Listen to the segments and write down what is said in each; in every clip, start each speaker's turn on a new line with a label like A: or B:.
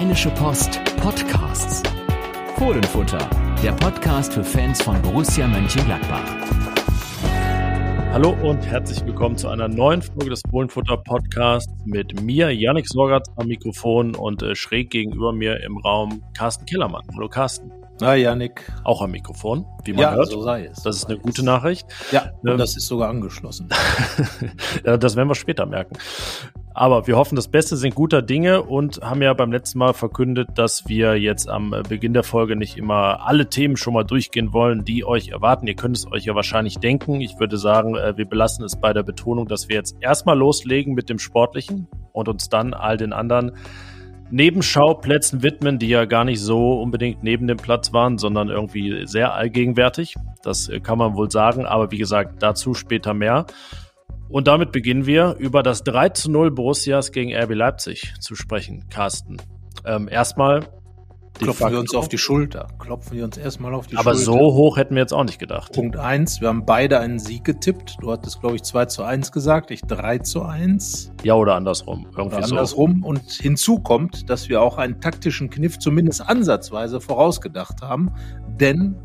A: Rheinische Post Podcasts. Fohlenfutter, der Podcast für Fans von Borussia Mönchengladbach.
B: Hallo und herzlich willkommen zu einer neuen Folge des Fohlenfutter Podcasts mit mir, Yannick Sorgatz am Mikrofon und äh, schräg gegenüber mir im Raum Carsten Kellermann. Hallo Carsten.
C: Na, Janik.
B: Auch am Mikrofon, wie man
C: ja,
B: hört.
C: so sei es.
B: Das ist eine gute
C: es.
B: Nachricht.
C: Ja,
B: Ähm,
C: und das ist sogar angeschlossen.
B: Das werden wir später merken. Aber wir hoffen, das Beste sind guter Dinge und haben ja beim letzten Mal verkündet, dass wir jetzt am Beginn der Folge nicht immer alle Themen schon mal durchgehen wollen, die euch erwarten. Ihr könnt es euch ja wahrscheinlich denken. Ich würde sagen, äh, wir belassen es bei der Betonung, dass wir jetzt erstmal loslegen mit dem Sportlichen und uns dann all den anderen Nebenschauplätzen widmen, die ja gar nicht so unbedingt neben dem Platz waren, sondern irgendwie sehr allgegenwärtig. Das äh, kann man wohl sagen. Aber wie gesagt, dazu später mehr. Und damit beginnen wir über das 3 zu 0 Borussias gegen RB Leipzig zu sprechen, Carsten. Ähm, erstmal.
C: Klopfen wir uns auf die Schulter. Klopfen wir uns erstmal auf die
B: Aber
C: Schulter.
B: so hoch hätten wir jetzt auch nicht gedacht.
C: Punkt eins, wir haben beide einen Sieg getippt. Du hattest, glaube ich, 2 zu 1 gesagt, ich 3 zu 1.
B: Ja, oder andersrum. Irgendwie
C: Oder
B: so.
C: andersrum. Und hinzu kommt, dass wir auch einen taktischen Kniff zumindest ansatzweise vorausgedacht haben. Denn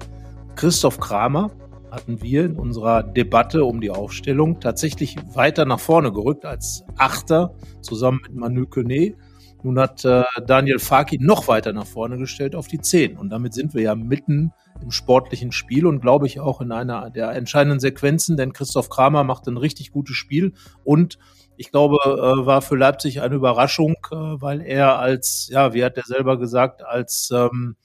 C: Christoph Kramer hatten wir in unserer Debatte um die Aufstellung tatsächlich weiter nach vorne gerückt als Achter zusammen mit Manu Kone. Nun hat äh, Daniel Faki noch weiter nach vorne gestellt auf die 10. Und damit sind wir ja mitten im sportlichen Spiel und glaube ich auch in einer der entscheidenden Sequenzen, denn Christoph Kramer macht ein richtig gutes Spiel und ich glaube, äh, war für Leipzig eine Überraschung, äh, weil er als, ja, wie hat er selber gesagt, als ähm,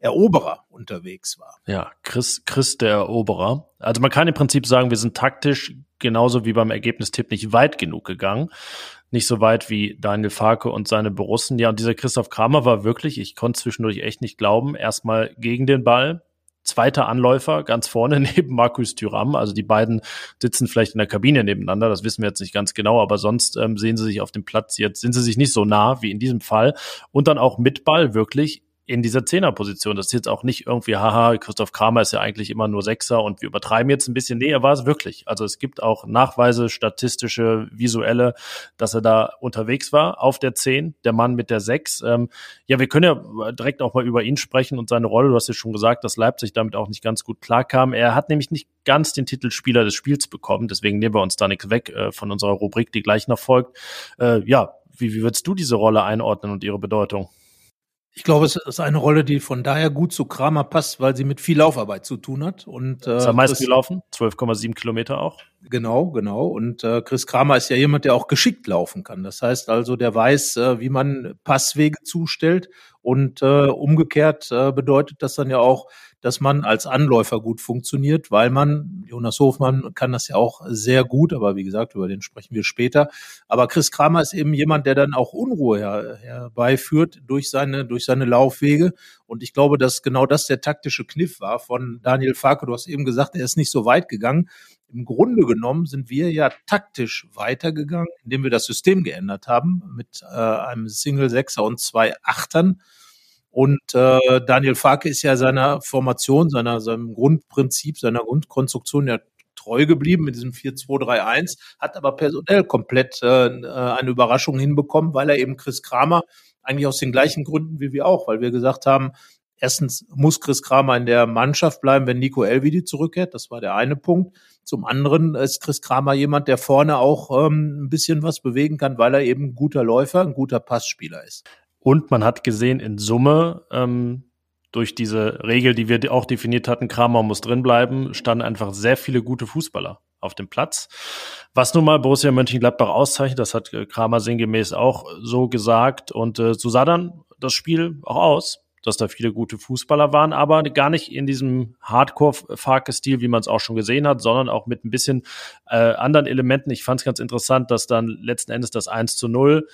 C: Eroberer unterwegs war.
B: Ja, Chris, Chris der Eroberer. Also man kann im Prinzip sagen, wir sind taktisch genauso wie beim Ergebnistipp nicht weit genug gegangen. Nicht so weit wie Daniel Farke und seine Borussen. Ja, und dieser Christoph Kramer war wirklich, ich konnte zwischendurch echt nicht glauben, erstmal gegen den Ball. Zweiter Anläufer, ganz vorne neben Markus Thüram. Also die beiden sitzen vielleicht in der Kabine nebeneinander, das wissen wir jetzt nicht ganz genau, aber sonst ähm, sehen sie sich auf dem Platz jetzt, sind sie sich nicht so nah wie in diesem Fall. Und dann auch mit Ball wirklich in dieser Zehnerposition. Das ist jetzt auch nicht irgendwie, haha, Christoph Kramer ist ja eigentlich immer nur Sechser und wir übertreiben jetzt ein bisschen. Nee, er war es wirklich. Also es gibt auch Nachweise, statistische, visuelle, dass er da unterwegs war auf der Zehn, der Mann mit der Sechs. Ähm, ja, wir können ja direkt auch mal über ihn sprechen und seine Rolle. Du hast ja schon gesagt, dass Leipzig damit auch nicht ganz gut klarkam. Er hat nämlich nicht ganz den Titel Spieler des Spiels bekommen. Deswegen nehmen wir uns da nichts weg äh, von unserer Rubrik, die gleich noch folgt. Äh, ja, wie, wie würdest du diese Rolle einordnen und ihre Bedeutung?
C: Ich glaube, es ist eine Rolle, die von daher gut zu Kramer passt, weil sie mit viel Laufarbeit zu tun hat. Und, äh,
B: Ist am meisten gelaufen? 12,7 Kilometer auch.
C: Genau, genau. Und äh, Chris Kramer ist ja jemand, der auch geschickt laufen kann. Das heißt also, der weiß, äh, wie man Passwege zustellt. Und äh, umgekehrt äh, bedeutet das dann ja auch, dass man als Anläufer gut funktioniert, weil man, Jonas Hofmann kann das ja auch sehr gut, aber wie gesagt, über den sprechen wir später. Aber Chris Kramer ist eben jemand, der dann auch Unruhe her, herbeiführt durch seine, durch seine Laufwege. Und ich glaube, dass genau das der taktische Kniff war von Daniel Farke. Du hast eben gesagt, er ist nicht so weit gegangen. Im Grunde genommen sind wir ja taktisch weitergegangen, indem wir das System geändert haben mit äh, einem Single Sechser und zwei Achtern. Und äh, Daniel Farke ist ja seiner Formation, seiner, seinem Grundprinzip, seiner Grundkonstruktion ja treu geblieben mit diesem 4-2-3-1, hat aber personell komplett äh, eine Überraschung hinbekommen, weil er eben Chris Kramer eigentlich aus den gleichen Gründen wie wir auch, weil wir gesagt haben, erstens muss Chris Kramer in der Mannschaft bleiben, wenn Nico Elvidi zurückkehrt. Das war der eine Punkt. Zum anderen ist Chris Kramer jemand, der vorne auch ähm, ein bisschen was bewegen kann, weil er eben ein guter Läufer, ein guter Passspieler ist.
B: Und man hat gesehen, in Summe, ähm, durch diese Regel, die wir auch definiert hatten, Kramer muss drinbleiben, standen einfach sehr viele gute Fußballer auf dem Platz. Was nun mal Borussia Mönchengladbach auszeichnet, das hat äh, Kramer sinngemäß auch so gesagt. Und äh, so sah dann das Spiel auch aus, dass da viele gute Fußballer waren, aber gar nicht in diesem Hardcore-Farke-Stil, wie man es auch schon gesehen hat, sondern auch mit ein bisschen äh, anderen Elementen. Ich fand es ganz interessant, dass dann letzten Endes das 1 zu 0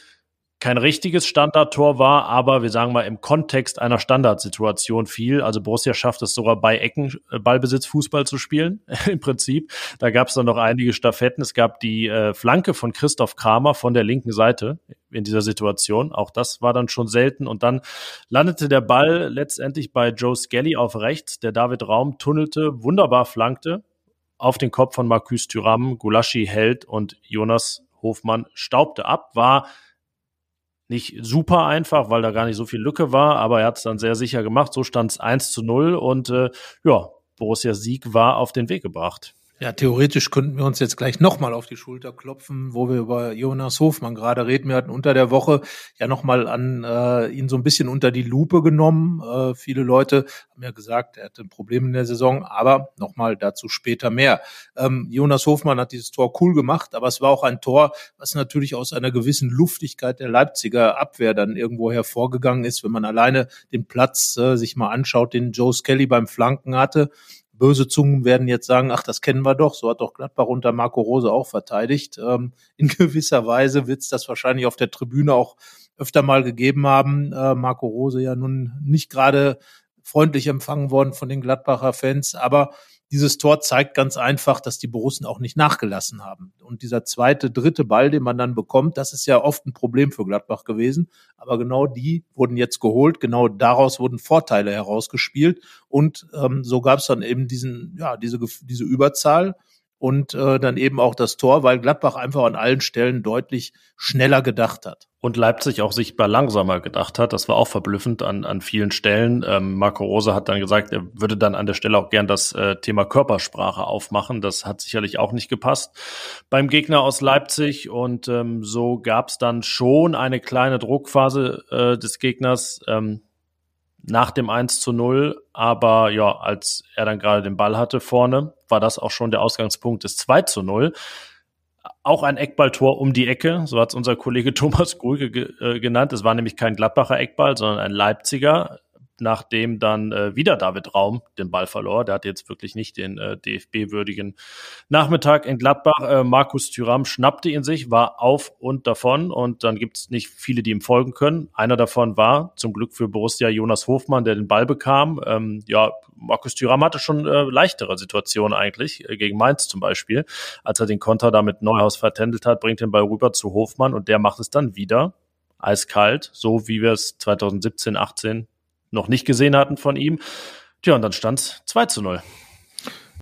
B: kein richtiges Standardtor war, aber wir sagen mal im Kontext einer Standardsituation fiel. Also Borussia schafft es sogar bei Ecken äh, Ballbesitz Fußball zu spielen, im Prinzip. Da gab es dann noch einige Staffetten. Es gab die äh, Flanke von Christoph Kramer von der linken Seite in dieser Situation. Auch das war dann schon selten. Und dann landete der Ball letztendlich bei Joe Skelly auf rechts. Der David Raum tunnelte, wunderbar flankte auf den Kopf von Marcus Thuram. Gulaschi hält und Jonas Hofmann staubte ab. War nicht super einfach, weil da gar nicht so viel Lücke war, aber er hat es dann sehr sicher gemacht. So stand es 1 zu 0 und äh, ja, Borussia Sieg war auf den Weg gebracht.
C: Ja, theoretisch könnten wir uns jetzt gleich nochmal auf die Schulter klopfen, wo wir über Jonas Hofmann gerade reden. Wir hatten unter der Woche ja nochmal an äh, ihn so ein bisschen unter die Lupe genommen. Äh, viele Leute haben ja gesagt, er hatte ein Problem in der Saison, aber nochmal dazu später mehr. Ähm, Jonas Hofmann hat dieses Tor cool gemacht, aber es war auch ein Tor, was natürlich aus einer gewissen Luftigkeit der Leipziger Abwehr dann irgendwo hervorgegangen ist, wenn man alleine den Platz äh, sich mal anschaut, den Joe Skelly beim Flanken hatte böse Zungen werden jetzt sagen, ach, das kennen wir doch, so hat doch Gladbach unter Marco Rose auch verteidigt. Ähm, in gewisser Weise wird es das wahrscheinlich auf der Tribüne auch öfter mal gegeben haben. Äh, Marco Rose ja nun nicht gerade freundlich empfangen worden von den Gladbacher Fans, aber dieses Tor zeigt ganz einfach, dass die Borussen auch nicht nachgelassen haben. Und dieser zweite, dritte Ball, den man dann bekommt, das ist ja oft ein Problem für Gladbach gewesen. Aber genau die wurden jetzt geholt. Genau daraus wurden Vorteile herausgespielt. Und ähm, so gab es dann eben diesen, ja, diese, diese Überzahl und äh, dann eben auch das Tor, weil Gladbach einfach an allen Stellen deutlich schneller gedacht hat.
B: Und Leipzig auch sichtbar langsamer gedacht hat. Das war auch verblüffend an, an vielen Stellen. Ähm, Marco Rose hat dann gesagt, er würde dann an der Stelle auch gern das äh, Thema Körpersprache aufmachen. Das hat sicherlich auch nicht gepasst beim Gegner aus Leipzig. Und ähm, so gab es dann schon eine kleine Druckphase äh, des Gegners. Ähm, nach dem 1 zu 0. Aber ja, als er dann gerade den Ball hatte vorne, war das auch schon der Ausgangspunkt des 2 zu 0. Auch ein Eckballtor um die Ecke, so hat es unser Kollege Thomas Grüge ge äh, genannt. Es war nämlich kein Gladbacher Eckball, sondern ein Leipziger nachdem dann äh, wieder David Raum den Ball verlor. Der hatte jetzt wirklich nicht den äh, DFB-würdigen Nachmittag in Gladbach. Äh, Markus Thüram schnappte ihn sich, war auf und davon und dann gibt es nicht viele, die ihm folgen können. Einer davon war zum Glück für Borussia Jonas Hofmann, der den Ball bekam. Ähm, ja, Markus Thüram hatte schon äh, leichtere Situationen eigentlich, äh, gegen Mainz zum Beispiel. Als er den Konter damit Neuhaus vertändelt hat, bringt den Ball rüber zu Hofmann und der macht es dann wieder eiskalt, so wie wir es 2017, 18 noch nicht gesehen hatten von ihm. Tja, und dann stand es 2 zu 0.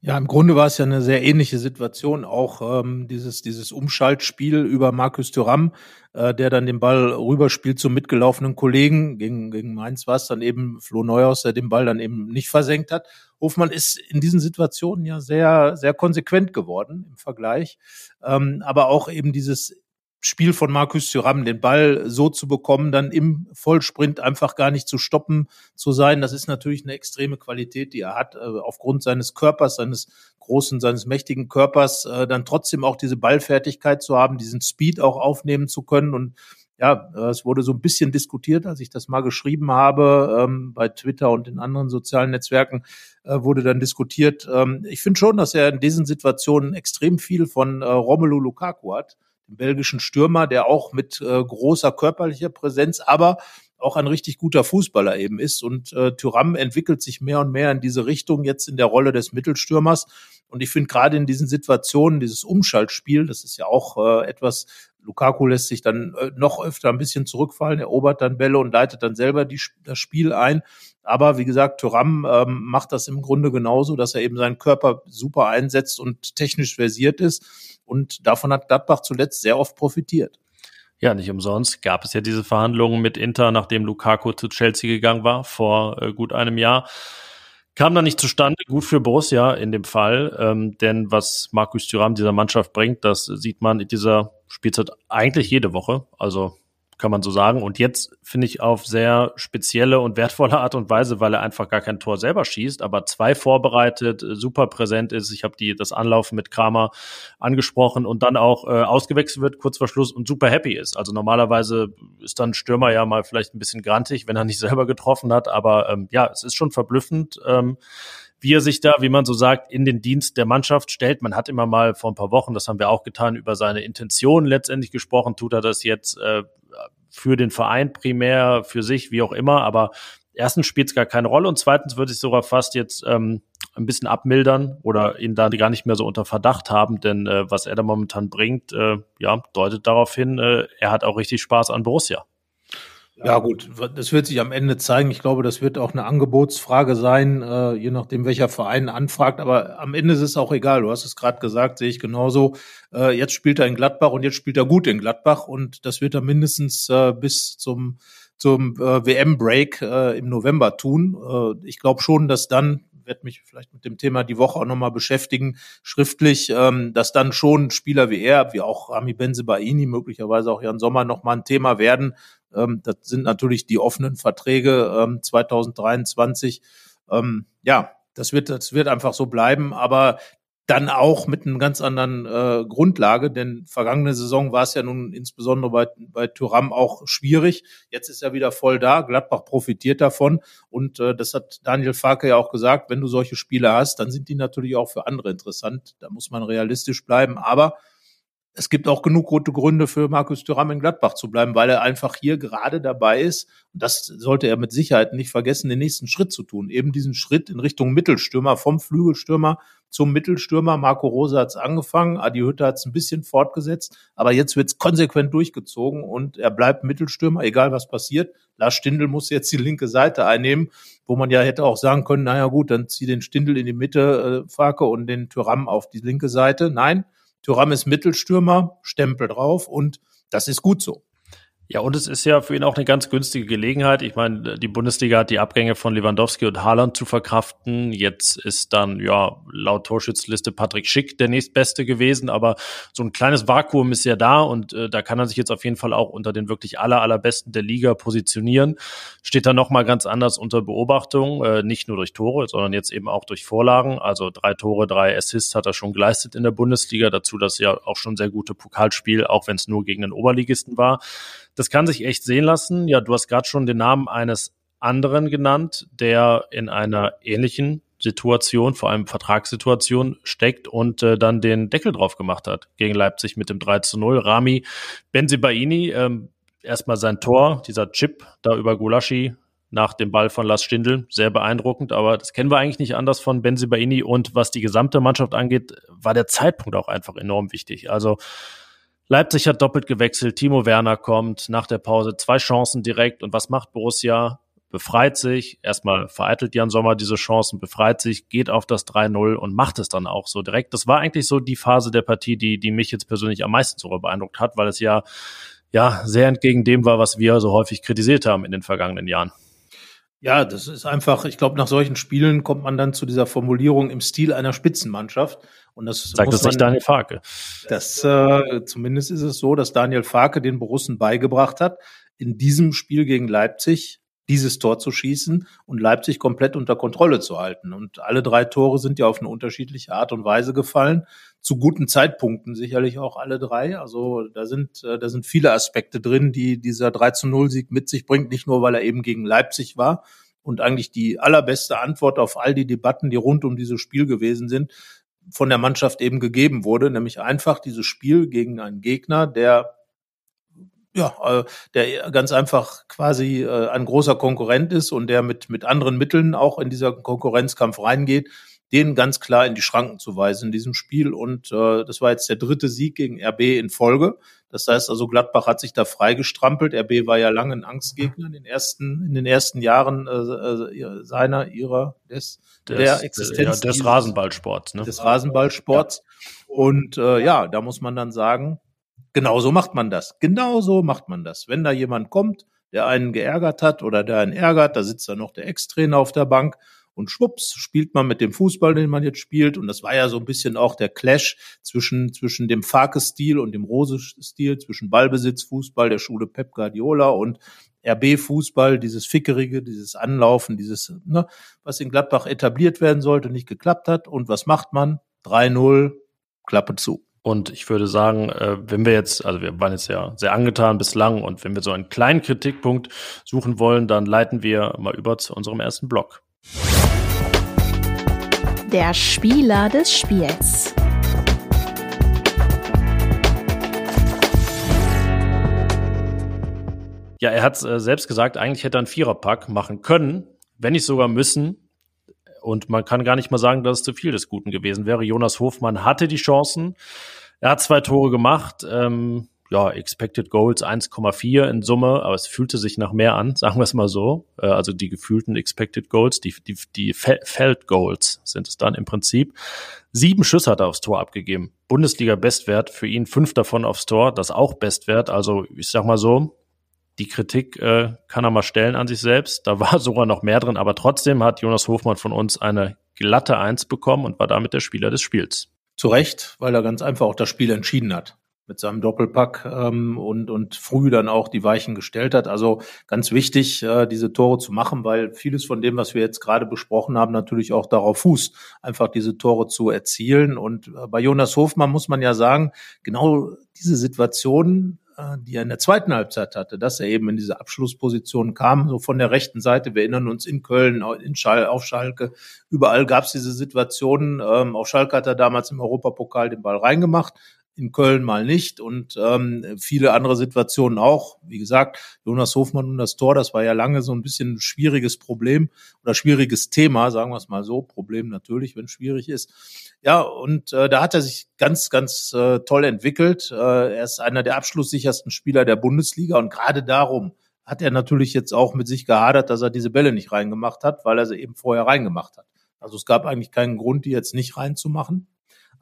C: Ja, im Grunde war es ja eine sehr ähnliche Situation, auch ähm, dieses, dieses Umschaltspiel über Markus Thuram, äh, der dann den Ball rüberspielt zum mitgelaufenen Kollegen. Gegen, gegen Mainz war es dann eben Flo Neuhaus, der den Ball dann eben nicht versenkt hat. Hofmann ist in diesen Situationen ja sehr, sehr konsequent geworden im Vergleich. Ähm, aber auch eben dieses Spiel von Markus Thuram, den Ball so zu bekommen, dann im Vollsprint einfach gar nicht zu stoppen zu sein. Das ist natürlich eine extreme Qualität, die er hat, äh, aufgrund seines Körpers, seines großen, seines mächtigen Körpers, äh, dann trotzdem auch diese Ballfertigkeit zu haben, diesen Speed auch aufnehmen zu können und ja, äh, es wurde so ein bisschen diskutiert, als ich das mal geschrieben habe, ähm, bei Twitter und in anderen sozialen Netzwerken wurde dann diskutiert. Ähm, ich finde schon, dass er in diesen Situationen extrem viel von Romelu Lukaku hat belgischen Stürmer, der auch mit äh, großer körperlicher Präsenz, aber auch ein richtig guter Fußballer eben ist. Und äh, Tyram entwickelt sich mehr und mehr in diese Richtung jetzt in der Rolle des Mittelstürmers. Und ich finde gerade in diesen Situationen, dieses Umschaltspiel, das ist ja auch äh, etwas, Lukaku lässt sich dann äh, noch öfter ein bisschen zurückfallen, erobert dann Bälle und leitet dann selber die, das Spiel ein. Aber wie gesagt, Thuram ähm, macht das im Grunde genauso, dass er eben seinen Körper super einsetzt und technisch versiert ist. Und davon hat Gladbach zuletzt sehr oft profitiert.
B: Ja, nicht umsonst gab es ja diese Verhandlungen mit Inter, nachdem Lukaku zu Chelsea gegangen war vor äh, gut einem Jahr. Kam dann nicht zustande, gut für Borussia in dem Fall, ähm, denn was Markus Thuram dieser Mannschaft bringt, das sieht man in dieser Spielzeit eigentlich jede Woche. Also kann man so sagen. Und jetzt finde ich auf sehr spezielle und wertvolle Art und Weise, weil er einfach gar kein Tor selber schießt, aber zwei vorbereitet, äh, super präsent ist. Ich habe die das Anlaufen mit Kramer angesprochen und dann auch äh, ausgewechselt wird kurz vor Schluss und super happy ist. Also normalerweise ist dann Stürmer ja mal vielleicht ein bisschen grantig, wenn er nicht selber getroffen hat, aber ähm, ja, es ist schon verblüffend. Ähm, wie er sich da, wie man so sagt, in den Dienst der Mannschaft stellt. Man hat immer mal vor ein paar Wochen, das haben wir auch getan, über seine Intention letztendlich gesprochen. Tut er das jetzt äh, für den Verein primär, für sich, wie auch immer, aber erstens spielt es gar keine Rolle und zweitens würde ich sogar fast jetzt ähm, ein bisschen abmildern oder ihn da gar nicht mehr so unter Verdacht haben, denn äh, was er da momentan bringt, äh, ja, deutet darauf hin, äh, er hat auch richtig Spaß an Borussia.
C: Ja gut, das wird sich am Ende zeigen. Ich glaube, das wird auch eine Angebotsfrage sein, äh, je nachdem, welcher Verein anfragt. Aber am Ende ist es auch egal. Du hast es gerade gesagt, sehe ich genauso. Äh, jetzt spielt er in Gladbach und jetzt spielt er gut in Gladbach und das wird er mindestens äh, bis zum zum WM-Break im November tun. Ich glaube schon, dass dann werde mich vielleicht mit dem Thema die Woche auch nochmal beschäftigen, schriftlich, ähm, dass dann schon Spieler wie er, wie auch Rami Benzebaini, möglicherweise auch Jan Sommer nochmal ein Thema werden. Ähm, das sind natürlich die offenen Verträge ähm, 2023. Ähm, ja, das wird, das wird einfach so bleiben. Aber dann auch mit einer ganz anderen äh, Grundlage, denn vergangene Saison war es ja nun insbesondere bei, bei Thuram auch schwierig. Jetzt ist er wieder voll da, Gladbach profitiert davon und äh, das hat Daniel Farke ja auch gesagt, wenn du solche Spiele hast, dann sind die natürlich auch für andere interessant. Da muss man realistisch bleiben, aber es gibt auch genug gute Gründe für Markus Thuram in Gladbach zu bleiben, weil er einfach hier gerade dabei ist. Und das sollte er mit Sicherheit nicht vergessen, den nächsten Schritt zu tun. Eben diesen Schritt in Richtung Mittelstürmer, vom Flügelstürmer zum Mittelstürmer. Marco Rosa hat es angefangen, Adi Hütter hat es ein bisschen fortgesetzt, aber jetzt wird es konsequent durchgezogen und er bleibt Mittelstürmer, egal was passiert. Lars Stindl muss jetzt die linke Seite einnehmen, wo man ja hätte auch sagen können, naja gut, dann zieh den Stindl in die Mitte, äh, Farke und den Tyram auf die linke Seite. Nein, Thuram ist Mittelstürmer, Stempel drauf und das ist gut so.
B: Ja, und es ist ja für ihn auch eine ganz günstige Gelegenheit. Ich meine, die Bundesliga hat die Abgänge von Lewandowski und Haaland zu verkraften. Jetzt ist dann, ja, laut Torschützliste Patrick Schick der nächstbeste gewesen, aber so ein kleines Vakuum ist ja da und äh, da kann er sich jetzt auf jeden Fall auch unter den wirklich aller, allerbesten der Liga positionieren. Steht dann nochmal ganz anders unter Beobachtung, äh, nicht nur durch Tore, sondern jetzt eben auch durch Vorlagen. Also drei Tore, drei Assists hat er schon geleistet in der Bundesliga. Dazu das ja auch schon sehr gute Pokalspiel, auch wenn es nur gegen den Oberligisten war. Kann sich echt sehen lassen. Ja, du hast gerade schon den Namen eines anderen genannt, der in einer ähnlichen Situation, vor allem Vertragssituation steckt und äh, dann den Deckel drauf gemacht hat gegen Leipzig mit dem 3 zu 0. Rami Benzibaini, ähm, erstmal sein Tor, dieser Chip da über Gulaschi nach dem Ball von Lars Stindl, sehr beeindruckend, aber das kennen wir eigentlich nicht anders von Benzibaini und was die gesamte Mannschaft angeht, war der Zeitpunkt auch einfach enorm wichtig. Also Leipzig hat doppelt gewechselt, Timo Werner kommt nach der Pause, zwei Chancen direkt. Und was macht Borussia? Befreit sich, erstmal vereitelt Jan Sommer diese Chancen, befreit sich, geht auf das 3-0 und macht es dann auch so direkt. Das war eigentlich so die Phase der Partie, die, die mich jetzt persönlich am meisten sogar beeindruckt hat, weil es ja, ja sehr entgegen dem war, was wir so häufig kritisiert haben in den vergangenen Jahren.
C: Ja, das ist einfach, ich glaube, nach solchen Spielen kommt man dann zu dieser Formulierung im Stil einer Spitzenmannschaft. Und das
B: sagt das nicht Daniel Farke.
C: Das äh, zumindest ist es so, dass Daniel Farke den Borussen beigebracht hat, in diesem Spiel gegen Leipzig dieses Tor zu schießen und Leipzig komplett unter Kontrolle zu halten. Und alle drei Tore sind ja auf eine unterschiedliche Art und Weise gefallen. Zu guten Zeitpunkten sicherlich auch alle drei. Also da sind, äh, da sind viele Aspekte drin, die dieser 3 zu 0 Sieg mit sich bringt. Nicht nur, weil er eben gegen Leipzig war und eigentlich die allerbeste Antwort auf all die Debatten, die rund um dieses Spiel gewesen sind, von der Mannschaft eben gegeben wurde, nämlich einfach dieses Spiel gegen einen Gegner, der ja, äh, der ganz einfach quasi äh, ein großer Konkurrent ist und der mit, mit anderen Mitteln auch in dieser Konkurrenzkampf reingeht, den ganz klar in die Schranken zu weisen in diesem Spiel. Und äh, das war jetzt der dritte Sieg gegen RB in Folge. Das heißt also, Gladbach hat sich da freigestrampelt. RB war ja lange ein Angstgegner in den ersten, in den ersten Jahren äh, äh seiner, ihrer, des, des der Existenz.
B: Ja, des Rasenballsports. Ne?
C: Des Rasenballsports. Ja. Und äh, ja, da muss man dann sagen, Genauso macht man das. Genauso macht man das. Wenn da jemand kommt, der einen geärgert hat oder der einen ärgert, da sitzt dann noch der Ex-Trainer auf der Bank und schwupps spielt man mit dem Fußball, den man jetzt spielt. Und das war ja so ein bisschen auch der Clash zwischen, zwischen dem Farke-Stil und dem Rose-Stil, zwischen Ballbesitz-Fußball der Schule Pep Guardiola und RB-Fußball, dieses Fickerige, dieses Anlaufen, dieses, ne, was in Gladbach etabliert werden sollte, nicht geklappt hat. Und was macht man? 3-0, Klappe zu.
B: Und ich würde sagen, äh, wenn wir jetzt, also wir waren jetzt ja sehr angetan bislang und wenn wir so einen kleinen Kritikpunkt suchen wollen, dann leiten wir mal über zu unserem ersten Block.
D: Der Spieler des Spiels.
B: Ja, er hat äh, selbst gesagt, eigentlich hätte er einen Viererpack machen können, wenn nicht sogar müssen. Und man kann gar nicht mal sagen, dass es zu viel des Guten gewesen wäre. Jonas Hofmann hatte die Chancen. Er hat zwei Tore gemacht. Ähm, ja, Expected Goals 1,4 in Summe, aber es fühlte sich nach mehr an, sagen wir es mal so. Äh, also die gefühlten Expected Goals, die, die, die Feld Goals sind es dann im Prinzip. Sieben Schüsse hat er aufs Tor abgegeben. Bundesliga-Bestwert für ihn, fünf davon aufs Tor, das auch Bestwert. Also ich sag mal so, die Kritik äh, kann er mal stellen an sich selbst. Da war sogar noch mehr drin, aber trotzdem hat Jonas Hofmann von uns eine glatte Eins bekommen und war damit der Spieler des Spiels.
C: Zu Recht, weil er ganz einfach auch das Spiel entschieden hat mit seinem Doppelpack ähm, und, und früh dann auch die Weichen gestellt hat. Also ganz wichtig, äh, diese Tore zu machen, weil vieles von dem, was wir jetzt gerade besprochen haben, natürlich auch darauf fußt, einfach diese Tore zu erzielen. Und äh, bei Jonas Hofmann muss man ja sagen, genau diese Situation, äh, die er in der zweiten Halbzeit hatte, dass er eben in diese Abschlussposition kam, so von der rechten Seite. Wir erinnern uns in Köln, in Schal, auf Schalke. Überall gab es diese Situationen. Ähm, auf Schalke hat er damals im Europapokal den Ball reingemacht in Köln mal nicht und ähm, viele andere Situationen auch. Wie gesagt, Jonas Hofmann und das Tor, das war ja lange so ein bisschen ein schwieriges Problem oder schwieriges Thema, sagen wir es mal so. Problem natürlich, wenn schwierig ist. Ja, und äh, da hat er sich ganz, ganz äh, toll entwickelt. Äh, er ist einer der abschlusssichersten Spieler der Bundesliga und gerade darum hat er natürlich jetzt auch mit sich gehadert, dass er diese Bälle nicht reingemacht hat, weil er sie eben vorher reingemacht hat. Also es gab eigentlich keinen Grund, die jetzt nicht reinzumachen.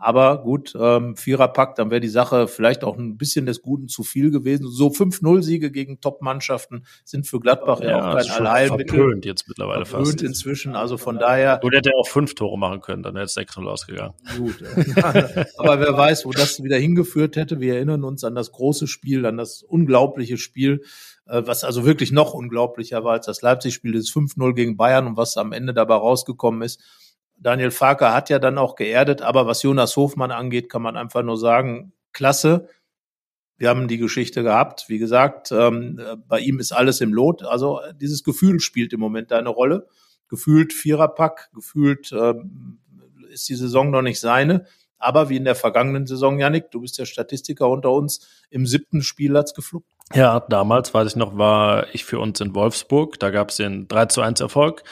C: Aber gut, ähm, Viererpack, dann wäre die Sache vielleicht auch ein bisschen des Guten zu viel gewesen. So 5-0-Siege gegen Top-Mannschaften sind für Gladbach ja, ja auch kein Allheilmittel.
B: Verpönt jetzt mittlerweile
C: verpönt fast. inzwischen, also von daher.
B: Gut, hätte er auch fünf Tore machen können, dann hätte es 6-0 ausgegangen.
C: Gut. Aber wer weiß, wo das wieder hingeführt hätte. Wir erinnern uns an das große Spiel, an das unglaubliche Spiel, äh, was also wirklich noch unglaublicher war als das Leipzig-Spiel, das 5-0 gegen Bayern und was am Ende dabei rausgekommen ist Daniel Farker hat ja dann auch geerdet, aber was Jonas Hofmann angeht, kann man einfach nur sagen, klasse. Wir haben die Geschichte gehabt. Wie gesagt, ähm, bei ihm ist alles im Lot. Also dieses Gefühl spielt im Moment eine Rolle. Gefühlt Viererpack, gefühlt ähm, ist die Saison noch nicht seine. Aber wie in der vergangenen Saison, Janik, du bist der Statistiker unter uns, im siebten Spiel hat's geflucht.
B: Ja, damals, weiß ich noch, war ich für uns in Wolfsburg. Da gab es den 3 zu 1 Erfolg.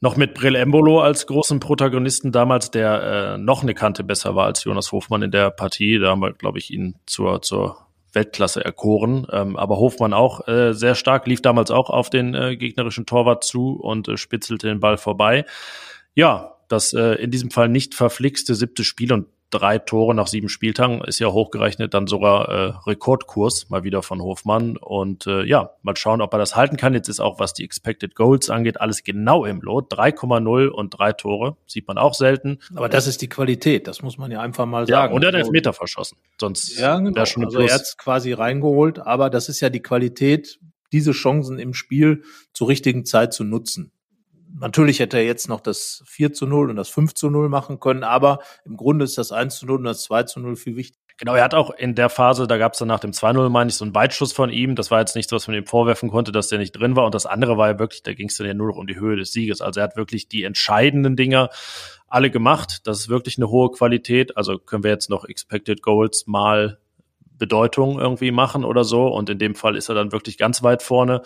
B: Noch mit Brill Embolo als großen Protagonisten damals, der äh, noch eine Kante besser war als Jonas Hofmann in der Partie. Da haben wir, glaube ich, ihn zur, zur Weltklasse erkoren. Ähm, aber Hofmann auch äh, sehr stark, lief damals auch auf den äh, gegnerischen Torwart zu und äh, spitzelte den Ball vorbei. Ja, das äh, in diesem Fall nicht verflixte siebte Spiel und drei Tore nach sieben Spieltagen ist ja hochgerechnet dann sogar äh, Rekordkurs mal wieder von Hofmann. Und äh, ja, mal schauen, ob er das halten kann. Jetzt ist auch, was die Expected Goals angeht, alles genau im Lot. 3,0 und drei Tore. Sieht man auch selten.
C: Aber das ist die Qualität, das muss man ja einfach mal sagen.
B: Ja, und er hat also Elfmeter verschossen. Sonst
C: ja, genau. wäre schon also Plus. er hat quasi reingeholt, aber das ist ja die Qualität, diese Chancen im Spiel zur richtigen Zeit zu nutzen. Natürlich hätte er jetzt noch das 4 zu 0 und das 5 zu 0 machen können, aber im Grunde ist das 1 zu 0 und das 2 zu 0 viel wichtiger.
B: Genau, er hat auch in der Phase, da gab es dann nach dem 2-0, meine ich, so einen Weitschuss von ihm. Das war jetzt nichts, was man ihm vorwerfen konnte, dass der nicht drin war. Und das andere war ja wirklich, da ging es dann ja nur noch um die Höhe des Sieges. Also er hat wirklich die entscheidenden Dinger alle gemacht. Das ist wirklich eine hohe Qualität. Also können wir jetzt noch Expected Goals mal Bedeutung irgendwie machen oder so. Und in dem Fall ist er dann wirklich ganz weit vorne.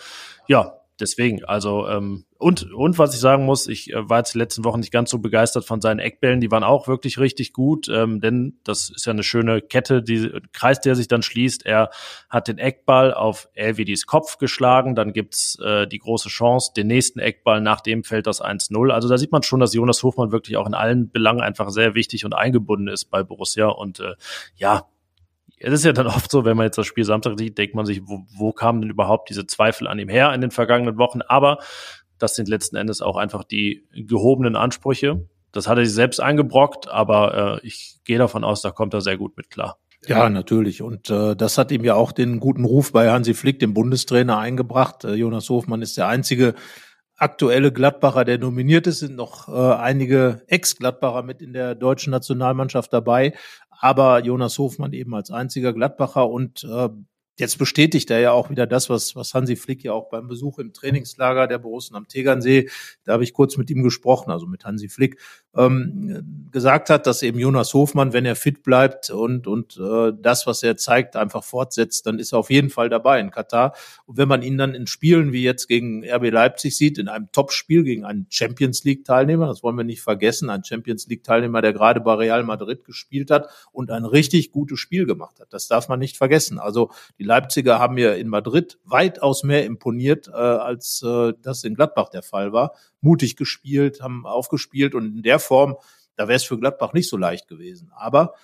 B: Ja, deswegen, also ähm, und und was ich sagen muss, ich äh, war jetzt die letzten Wochen nicht ganz so begeistert von seinen Eckbällen, die waren auch wirklich richtig gut, ähm, denn das ist ja eine schöne Kette, die Kreis, der sich dann schließt. Er hat den Eckball auf Elvidis Kopf geschlagen, dann gibt's äh, die große Chance, den nächsten Eckball, nach dem fällt das 1-0. Also da sieht man schon, dass Jonas Hofmann wirklich auch in allen Belangen einfach sehr wichtig und eingebunden ist bei Borussia und äh, ja, es ist ja dann oft so, wenn man jetzt das Spiel Samstag sieht, denkt man sich, wo, wo kamen denn überhaupt diese Zweifel an ihm her in den vergangenen Wochen? Aber das sind letzten Endes auch einfach die gehobenen Ansprüche. Das hat er sich selbst eingebrockt, aber äh, ich gehe davon aus, da kommt er sehr gut mit klar.
C: Ja, natürlich. Und äh, das hat ihm ja auch den guten Ruf bei Hansi Flick, dem Bundestrainer, eingebracht. Äh, Jonas Hofmann ist der einzige aktuelle Gladbacher, der nominiert ist, sind noch äh, einige Ex-Gladbacher mit in der deutschen Nationalmannschaft dabei, aber Jonas Hofmann eben als einziger Gladbacher und äh, Jetzt bestätigt er ja auch wieder das, was, was Hansi Flick ja auch beim Besuch im Trainingslager der Borussen am Tegernsee, da habe ich kurz mit ihm gesprochen, also mit Hansi Flick, ähm, gesagt hat, dass eben Jonas Hofmann, wenn er fit bleibt und, und äh, das, was er zeigt, einfach fortsetzt, dann ist er auf jeden Fall dabei in Katar. Und wenn man ihn dann in Spielen wie jetzt gegen RB Leipzig sieht, in einem Topspiel gegen einen Champions League-Teilnehmer, das wollen wir nicht vergessen, ein Champions League-Teilnehmer, der gerade bei Real Madrid gespielt hat und ein richtig gutes Spiel gemacht hat. Das darf man nicht vergessen. Also die Leipziger haben mir in Madrid weitaus mehr imponiert, äh, als äh, das in Gladbach der Fall war. Mutig gespielt, haben aufgespielt und in der Form, da wäre es für Gladbach nicht so leicht gewesen. Aber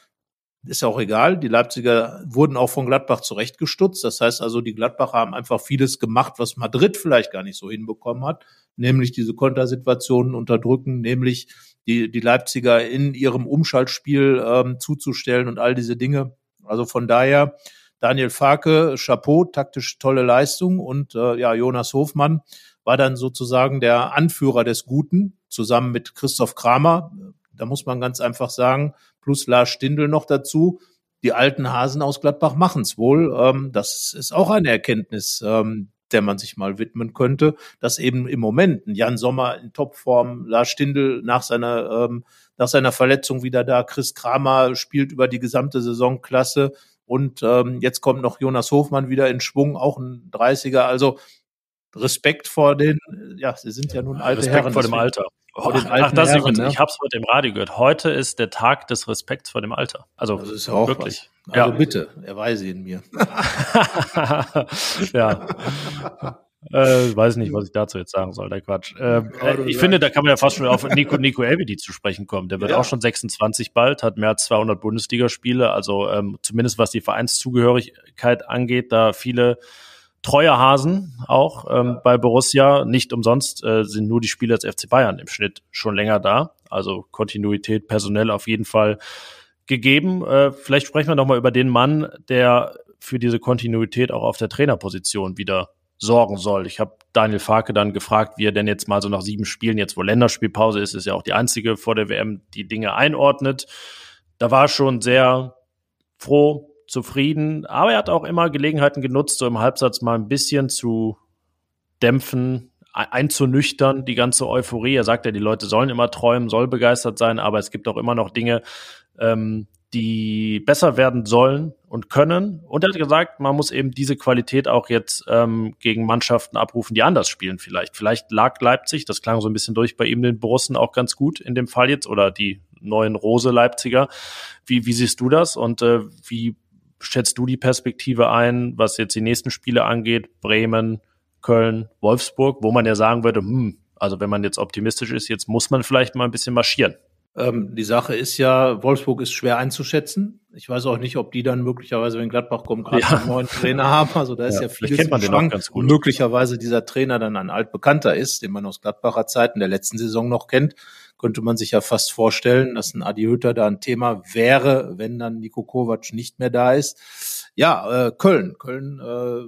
C: ist ja auch egal. Die Leipziger wurden auch von Gladbach zurechtgestutzt. Das heißt also, die Gladbacher haben einfach vieles gemacht, was Madrid vielleicht gar nicht so hinbekommen hat, nämlich diese Kontersituationen unterdrücken, nämlich die, die Leipziger in ihrem Umschaltspiel ähm, zuzustellen und all diese Dinge. Also von daher Daniel Farke, Chapeau, taktisch tolle Leistung und äh, ja, Jonas Hofmann war dann sozusagen der Anführer des Guten, zusammen mit Christoph Kramer. Da muss man ganz einfach sagen, plus Lars Stindl noch dazu. Die alten Hasen aus Gladbach machen's wohl. Ähm, das ist auch eine Erkenntnis, ähm, der man sich mal widmen könnte, dass eben im Moment ein Jan Sommer in Topform, Lars Stindl nach seiner, ähm, nach seiner Verletzung wieder da, Chris Kramer spielt über die gesamte Saison klasse. Und ähm, jetzt kommt noch Jonas Hofmann wieder in Schwung, auch ein 30er. Also Respekt vor den, ja, sie sind ja nun alte
B: Respekt
C: Herren.
B: vor dem Alter. Oh, ach, das Herren, ne? ich habe es heute im Radio gehört. Heute ist der Tag des Respekts vor dem Alter. Also
C: das ist ja auch wirklich. Was. Also ja. bitte, erweise ihn mir.
B: ja. Äh, weiß nicht, was ich dazu jetzt sagen soll, der Quatsch. Äh, äh, ich finde, da kann man ja fast schon auf Nico, Nico Elvedi zu sprechen kommen. Der wird ja. auch schon 26 bald, hat mehr als 200 Bundesligaspiele, also ähm, zumindest was die Vereinszugehörigkeit angeht, da viele treue Hasen auch ähm, bei Borussia. Nicht umsonst äh, sind nur die Spieler des FC Bayern im Schnitt schon länger da. Also Kontinuität personell auf jeden Fall gegeben. Äh, vielleicht sprechen wir noch mal über den Mann, der für diese Kontinuität auch auf der Trainerposition wieder sorgen soll. Ich habe Daniel Farke dann gefragt, wie er denn jetzt mal so nach sieben Spielen, jetzt wo Länderspielpause ist, ist ja auch die einzige vor der WM, die Dinge einordnet. Da war schon sehr froh, zufrieden, aber er hat auch immer Gelegenheiten genutzt, so im Halbsatz mal ein bisschen zu dämpfen, einzunüchtern, die ganze Euphorie. Er sagt ja, die Leute sollen immer träumen, soll begeistert sein, aber es gibt auch immer noch Dinge, ähm, die besser werden sollen und können. Und er hat gesagt, man muss eben diese Qualität auch jetzt ähm, gegen Mannschaften abrufen, die anders spielen vielleicht. Vielleicht lag Leipzig, das klang so ein bisschen durch bei ihm, den Borussen auch ganz gut in dem Fall jetzt, oder die neuen Rose Leipziger. Wie, wie siehst du das und äh, wie schätzt du die Perspektive ein, was jetzt die nächsten Spiele angeht? Bremen, Köln, Wolfsburg, wo man ja sagen würde, hm, also wenn man jetzt optimistisch ist, jetzt muss man vielleicht mal ein bisschen marschieren.
C: Ähm, die Sache ist ja, Wolfsburg ist schwer einzuschätzen. Ich weiß auch nicht, ob die dann möglicherweise, wenn Gladbach kommt, gerade ja. einen neuen Trainer haben. Also da ist ja, ja vieles
B: kennt man ganz gut.
C: Möglicherweise dieser Trainer dann ein altbekannter ist, den man aus Gladbacher Zeiten der letzten Saison noch kennt. Könnte man sich ja fast vorstellen, dass ein Adi Hütter da ein Thema wäre, wenn dann Niko Kovac nicht mehr da ist. Ja, äh, Köln. Köln äh,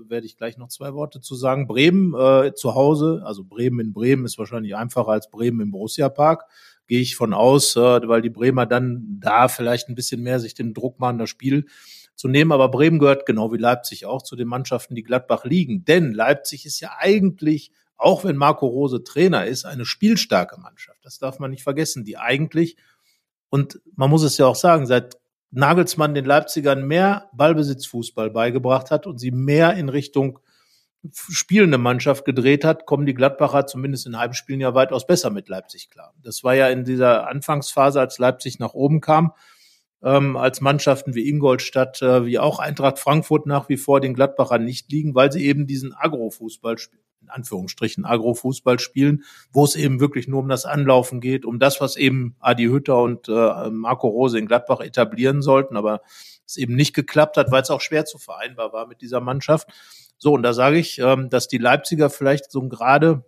C: werde ich gleich noch zwei Worte zu sagen. Bremen äh, zu Hause, also Bremen in Bremen ist wahrscheinlich einfacher als Bremen im Borussia Park gehe ich von aus, weil die Bremer dann da vielleicht ein bisschen mehr sich den Druck machen, das Spiel zu nehmen. Aber Bremen gehört genau wie Leipzig auch zu den Mannschaften, die Gladbach liegen. Denn Leipzig ist ja eigentlich, auch wenn Marco Rose Trainer ist, eine spielstarke Mannschaft. Das darf man nicht vergessen, die eigentlich, und man muss es ja auch sagen, seit Nagelsmann den Leipzigern mehr Ballbesitzfußball beigebracht hat und sie mehr in Richtung spielende Mannschaft gedreht hat, kommen die Gladbacher zumindest in Heimspielen ja weitaus besser mit Leipzig klar. Das war ja in dieser Anfangsphase, als Leipzig nach oben kam, ähm, als Mannschaften wie Ingolstadt, äh, wie auch Eintracht Frankfurt nach wie vor den Gladbachern nicht liegen, weil sie eben diesen Agro-Fußball spielen in Anführungsstrichen Agro-Fußball spielen, wo es eben wirklich nur um das Anlaufen geht, um das, was eben Adi Hütter und äh, Marco Rose in Gladbach etablieren sollten, aber es eben nicht geklappt hat, weil es auch schwer zu vereinbar war mit dieser Mannschaft. So, und da sage ich, ähm, dass die Leipziger vielleicht so gerade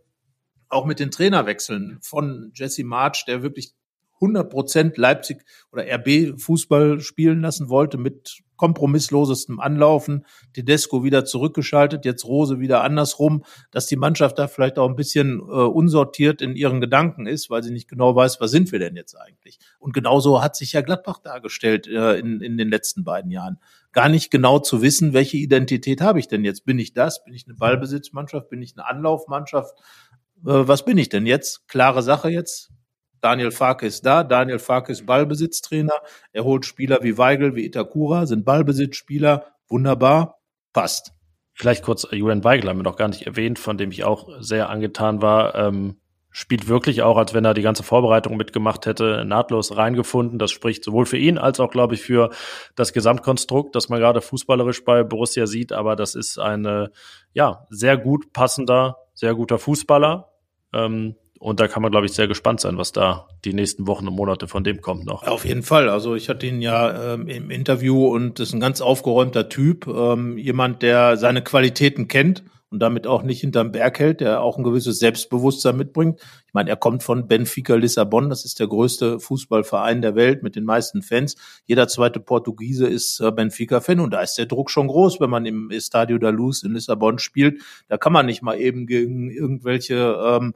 C: auch mit den Trainerwechseln von Jesse March, der wirklich 100 Prozent Leipzig oder RB Fußball spielen lassen wollte mit kompromisslosestem Anlaufen, Tedesco wieder zurückgeschaltet, jetzt Rose wieder andersrum, dass die Mannschaft da vielleicht auch ein bisschen äh, unsortiert in ihren Gedanken ist, weil sie nicht genau weiß, was sind wir denn jetzt eigentlich. Und genauso hat sich ja Gladbach dargestellt äh, in, in den letzten beiden Jahren. Gar nicht genau zu wissen, welche Identität habe ich denn jetzt? Bin ich das? Bin ich eine Ballbesitzmannschaft? Bin ich eine Anlaufmannschaft? Äh, was bin ich denn jetzt? Klare Sache jetzt. Daniel Farke ist da. Daniel Farke ist Ballbesitztrainer. Er holt Spieler wie Weigel, wie Itakura, sind Ballbesitzspieler. Wunderbar. Passt.
B: Vielleicht kurz, Julian Weigel haben wir noch gar nicht erwähnt, von dem ich auch sehr angetan war. Ähm, spielt wirklich auch, als wenn er die ganze Vorbereitung mitgemacht hätte, nahtlos reingefunden. Das spricht sowohl für ihn als auch, glaube ich, für das Gesamtkonstrukt, das man gerade fußballerisch bei Borussia sieht. Aber das ist ein ja, sehr gut passender, sehr guter Fußballer. Ähm, und da kann man, glaube ich, sehr gespannt sein, was da die nächsten Wochen und Monate von dem kommt noch.
C: Auf jeden Fall. Also ich hatte ihn ja ähm, im Interview und ist ein ganz aufgeräumter Typ. Ähm, jemand, der seine Qualitäten kennt und damit auch nicht hinterm Berg hält, der auch ein gewisses Selbstbewusstsein mitbringt. Ich meine, er kommt von Benfica Lissabon, das ist der größte Fußballverein der Welt mit den meisten Fans. Jeder zweite Portugiese ist äh, Benfica-Fan und da ist der Druck schon groß, wenn man im Estadio da Luz in Lissabon spielt. Da kann man nicht mal eben gegen irgendwelche ähm,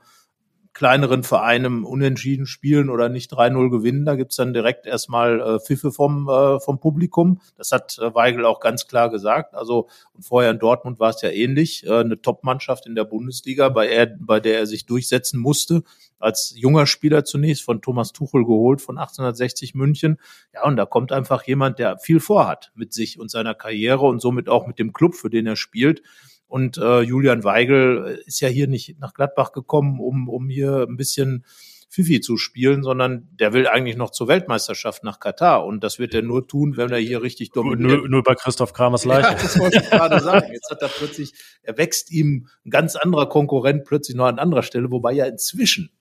C: kleineren Vereinen unentschieden spielen oder nicht 3-0 gewinnen. Da gibt's dann direkt erstmal äh, Pfiffe vom, äh, vom Publikum. Das hat äh, Weigel auch ganz klar gesagt. Also und vorher in Dortmund war es ja ähnlich. Äh, eine Top-Mannschaft in der Bundesliga, bei, er, bei der er sich durchsetzen musste. Als junger Spieler zunächst von Thomas Tuchel geholt von 1860 München. Ja, und da kommt einfach jemand, der viel vorhat mit sich und seiner Karriere und somit auch mit dem Club, für den er spielt. Und äh, Julian Weigel ist ja hier nicht nach Gladbach gekommen, um, um hier ein bisschen Fifi zu spielen, sondern der will eigentlich noch zur Weltmeisterschaft nach Katar. Und das wird er nur tun, wenn er hier richtig dominiert.
B: Nur, nur bei Christoph Kramers Leiche. Ja,
C: das wollte ich gerade sagen. Jetzt hat er plötzlich, er wächst ihm ein ganz anderer Konkurrent plötzlich noch an anderer Stelle, wobei ja inzwischen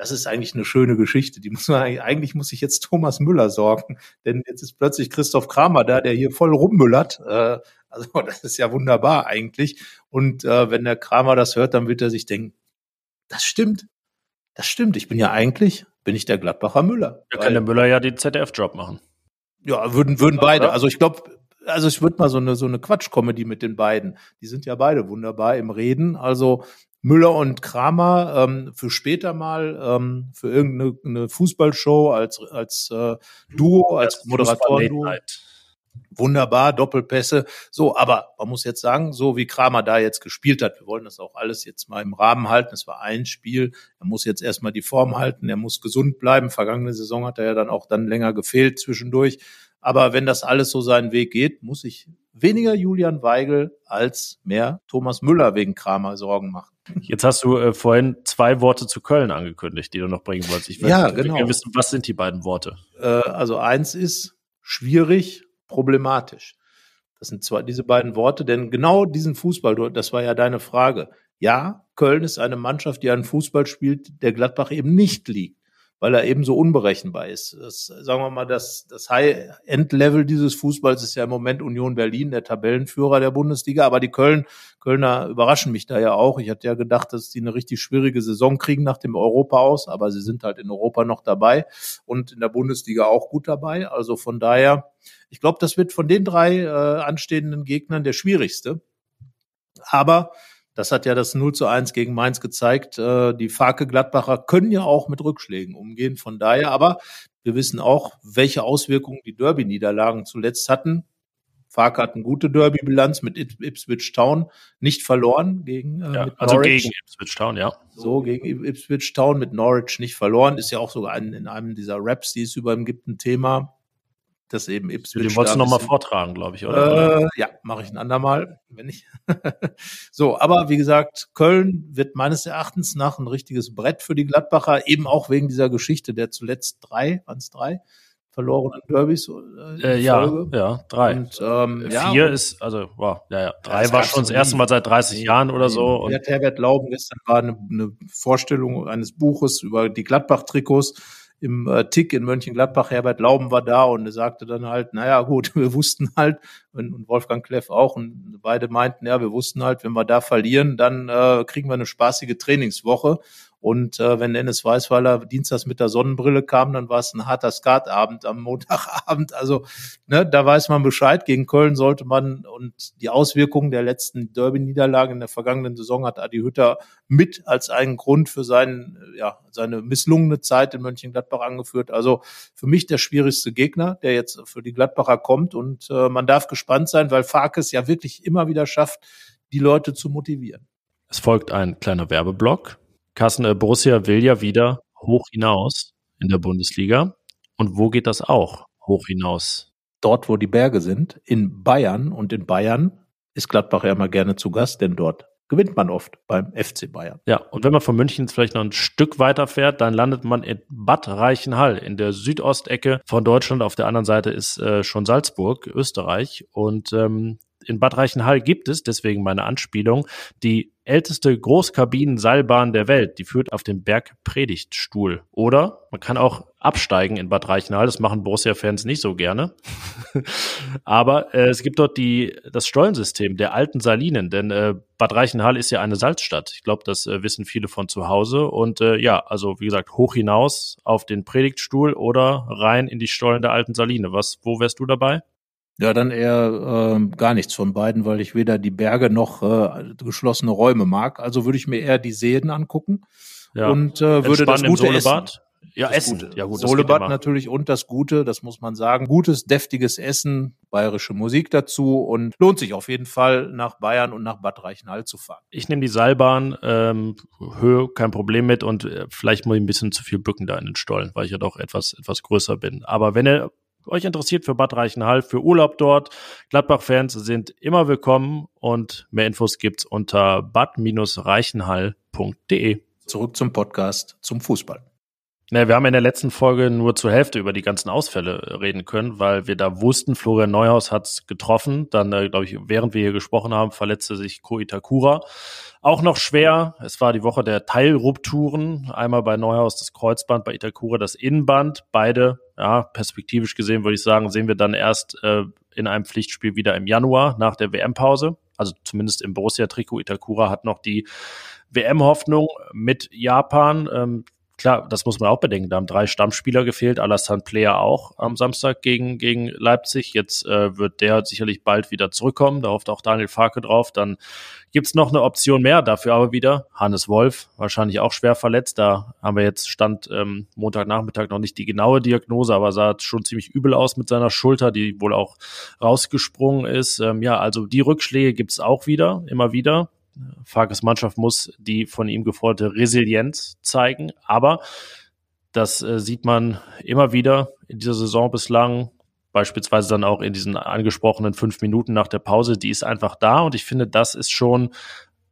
C: das ist eigentlich eine schöne Geschichte. Die muss man eigentlich, muss sich jetzt Thomas Müller sorgen, denn jetzt ist plötzlich Christoph Kramer da, der hier voll rummüllert. Äh, also das ist ja wunderbar eigentlich. Und äh, wenn der Kramer das hört, dann wird er sich denken, das stimmt, das stimmt. Ich bin ja eigentlich, bin ich der Gladbacher Müller.
B: Da kann der Müller ja den ZDF-Job machen.
C: Ja, würden, würden beide. Also ich glaube, also ich würde mal so eine so eine Quatsch-Comedy mit den beiden. Die sind ja beide wunderbar im Reden. Also Müller und Kramer ähm, für später mal ähm, für irgendeine Fußballshow als als äh, Duo, als Moderatoren-Duo. Wunderbar, Doppelpässe. So, aber man muss jetzt sagen, so wie Kramer da jetzt gespielt hat, wir wollen das auch alles jetzt mal im Rahmen halten. Es war ein Spiel. Er muss jetzt erstmal die Form halten. Er muss gesund bleiben. Vergangene Saison hat er ja dann auch dann länger gefehlt zwischendurch. Aber wenn das alles so seinen Weg geht, muss ich weniger Julian Weigel als mehr Thomas Müller wegen Kramer Sorgen machen.
B: Jetzt hast du äh, vorhin zwei Worte zu Köln angekündigt, die du noch bringen wolltest.
C: Ich will, ja, genau.
B: wissen, was sind die beiden Worte?
C: Äh, also eins ist schwierig, problematisch. Das sind zwar diese beiden Worte, denn genau diesen Fußball, das war ja deine Frage. Ja, Köln ist eine Mannschaft, die einen Fußball spielt, der Gladbach eben nicht liegt weil er eben so unberechenbar ist. Das, sagen wir mal, das, das High-End-Level dieses Fußballs ist ja im Moment Union Berlin, der Tabellenführer der Bundesliga, aber die Köln, Kölner überraschen mich da ja auch. Ich hatte ja gedacht, dass die eine richtig schwierige Saison kriegen nach dem Europa aus, aber sie sind halt in Europa noch dabei und in der Bundesliga auch gut dabei. Also von daher, ich glaube, das wird von den drei äh, anstehenden Gegnern der schwierigste. Aber das hat ja das 0 zu 1 gegen Mainz gezeigt. Äh, die Farke Gladbacher können ja auch mit Rückschlägen umgehen. Von daher, aber wir wissen auch, welche Auswirkungen die Derby-Niederlagen zuletzt hatten. Farke hat eine gute Derby-Bilanz mit Ipswich Town, nicht verloren gegen
B: äh, ja, also Norwich. gegen Ipswich Town, ja.
C: So gegen Ipswich Town mit Norwich nicht verloren, ist ja auch sogar ein, in einem dieser Raps, die es über ihm gibt, ein Thema das eben
B: Ipswich. Den wolltest du nochmal vortragen, glaube ich, oder?
C: Äh, ja, mache ich ein andermal, wenn ich. so, aber wie gesagt, Köln wird meines Erachtens nach ein richtiges Brett für die Gladbacher, eben auch wegen dieser Geschichte der zuletzt drei, waren es drei? verlorenen Derbys.
B: Äh, äh, ja, ja, drei. Und, ähm, äh, Vier ja, ist, also, wow, ja, ja. Drei war schon das erste Mal seit 30 Jahren oder so.
C: Und Herbert Lauben gestern war eine, eine Vorstellung eines Buches über die Gladbach-Trikots im äh, Tick in Mönchengladbach, Herbert Lauben war da und er sagte dann halt, naja gut, wir wussten halt, und Wolfgang Kleff auch, und beide meinten, ja, wir wussten halt, wenn wir da verlieren, dann äh, kriegen wir eine spaßige Trainingswoche. Und äh, wenn Dennis Weißweiler dienstags mit der Sonnenbrille kam, dann war es ein harter Skatabend am Montagabend. Also ne, da weiß man Bescheid. Gegen Köln sollte man und die Auswirkungen der letzten Derby-Niederlage in der vergangenen Saison hat Adi Hütter mit als einen Grund für seinen, ja, seine misslungene Zeit in Mönchengladbach angeführt. Also für mich der schwierigste Gegner, der jetzt für die Gladbacher kommt. Und äh, man darf gespannt sein, weil Farkes ja wirklich immer wieder schafft, die Leute zu motivieren.
B: Es folgt ein kleiner Werbeblock. Kassen äh, Borussia will ja wieder hoch hinaus in der Bundesliga. Und wo geht das auch hoch hinaus?
C: Dort, wo die Berge sind, in Bayern. Und in Bayern ist Gladbach ja immer gerne zu Gast, denn dort gewinnt man oft beim FC Bayern.
B: Ja, und wenn man von München vielleicht noch ein Stück weiter fährt, dann landet man in Bad Reichenhall in der Südostecke von Deutschland. Auf der anderen Seite ist äh, schon Salzburg, Österreich. Und ähm, in Bad Reichenhall gibt es, deswegen meine Anspielung, die älteste Großkabinenseilbahn der Welt. Die führt auf den Berg Predigtstuhl. Oder man kann auch absteigen in Bad Reichenhall. Das machen Borussia-Fans nicht so gerne. Aber äh, es gibt dort die, das Stollensystem der alten Salinen, denn äh, Bad Reichenhall ist ja eine Salzstadt. Ich glaube, das äh, wissen viele von zu Hause. Und äh, ja, also wie gesagt, hoch hinaus auf den Predigtstuhl oder rein in die Stollen der alten Saline. Was, wo wärst du dabei?
C: Ja, dann eher äh, gar nichts von beiden, weil ich weder die Berge noch äh, geschlossene Räume mag. Also würde ich mir eher die Seen angucken
B: Ja.
C: und äh, würde das gute Essen.
B: Solebad? Ja,
C: Das
B: Essen.
C: Gute.
B: Ja, gut,
C: Solebad natürlich und das Gute, das muss man sagen. Gutes, deftiges Essen, bayerische Musik dazu und lohnt sich auf jeden Fall nach Bayern und nach Bad Reichenhall zu fahren.
B: Ich nehme die Seilbahn, ähm, Höhe, kein Problem mit und äh, vielleicht muss ich ein bisschen zu viel bücken da in den Stollen, weil ich ja doch etwas, etwas größer bin. Aber wenn ihr euch interessiert für Bad Reichenhall, für Urlaub dort, Gladbach-Fans sind immer willkommen und mehr Infos gibt's unter bad-reichenhall.de.
C: Zurück zum Podcast zum Fußball.
B: Ne, wir haben in der letzten Folge nur zur Hälfte über die ganzen Ausfälle äh, reden können, weil wir da wussten, Florian Neuhaus hat's getroffen. Dann, äh, glaube ich, während wir hier gesprochen haben, verletzte sich Ko Itakura. Auch noch schwer. Es war die Woche der Teilrupturen. Einmal bei Neuhaus das Kreuzband, bei Itakura das Innenband. Beide, ja, perspektivisch gesehen würde ich sagen, sehen wir dann erst äh, in einem Pflichtspiel wieder im Januar nach der WM-Pause. Also zumindest im Borussia-Trikot. Itakura hat noch die WM-Hoffnung mit Japan. Ähm, klar, das muss man auch bedenken. Da haben drei Stammspieler gefehlt, Alassane Player auch am Samstag gegen, gegen Leipzig. Jetzt äh, wird der sicherlich bald wieder zurückkommen. Da hofft auch Daniel Farke drauf. Dann gibt's noch eine Option mehr, dafür aber wieder Hannes Wolf, wahrscheinlich auch schwer verletzt. Da haben wir jetzt Stand ähm, Montagnachmittag noch nicht die genaue Diagnose, aber sah schon ziemlich übel aus mit seiner Schulter, die wohl auch rausgesprungen ist. Ähm, ja, also die Rückschläge gibt's auch wieder, immer wieder. Farkes Mannschaft muss die von ihm geforderte Resilienz zeigen, aber das äh, sieht man immer wieder in dieser Saison bislang, beispielsweise dann auch in diesen angesprochenen fünf Minuten nach der Pause, die ist einfach da und ich finde, das ist schon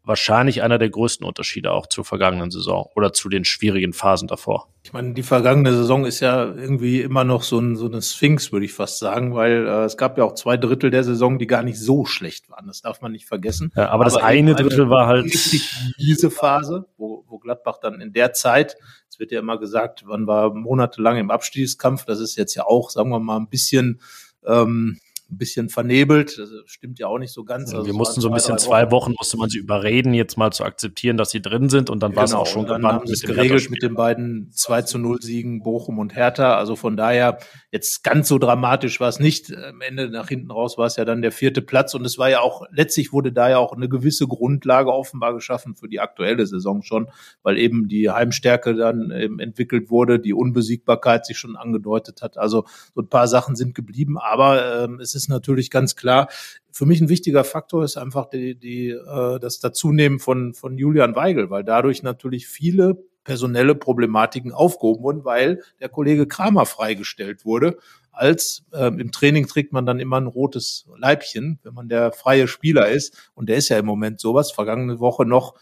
B: wahrscheinlich einer der größten Unterschiede auch zur vergangenen Saison oder zu den schwierigen Phasen davor.
C: Ich meine, die vergangene Saison ist ja irgendwie immer noch so, ein, so eine Sphinx, würde ich fast sagen, weil äh, es gab ja auch zwei Drittel der Saison, die gar nicht so schlecht waren. Das darf man nicht vergessen.
B: Ja, aber, das
C: eben
B: eine Drittel war halt
C: richtig miese Phase, wo, wo Gladbach dann in der Zeit, es wird ja immer gesagt, man war monatelang im Abstiegskampf. Das ist jetzt ja auch, sagen wir mal, ein bisschen ähm, ein bisschen vernebelt. Das stimmt ja auch nicht so ganz. Also
B: wir
C: es
B: mussten so ein bisschen zwei Wochen, musste man sie überreden, jetzt mal zu akzeptieren, dass sie drin sind und dann war es
C: Genau,
B: auch schon
C: dann haben
B: dem
C: geregelt mit den beiden 2 zu 0 Siegen Bochum und Hertha. Also von daher jetzt ganz so dramatisch war es nicht. Am Ende nach hinten raus war es ja dann der vierte Platz und es war ja auch, letztlich wurde da ja auch eine gewisse Grundlage offenbar geschaffen für die aktuelle Saison schon, weil eben die Heimstärke dann eben entwickelt wurde, die Unbesiegbarkeit sich schon angedeutet hat. Also so ein paar Sachen sind geblieben, aber ähm, es ist natürlich ganz klar, für mich ein wichtiger Faktor ist einfach die, die, äh, das Dazunehmen von, von Julian Weigel, weil dadurch natürlich viele personelle Problematiken aufgehoben wurden, weil der Kollege Kramer freigestellt wurde. Als ähm, im Training trägt man dann immer ein rotes Leibchen, wenn man der freie Spieler ist. Und der ist ja im Moment sowas. Vergangene Woche noch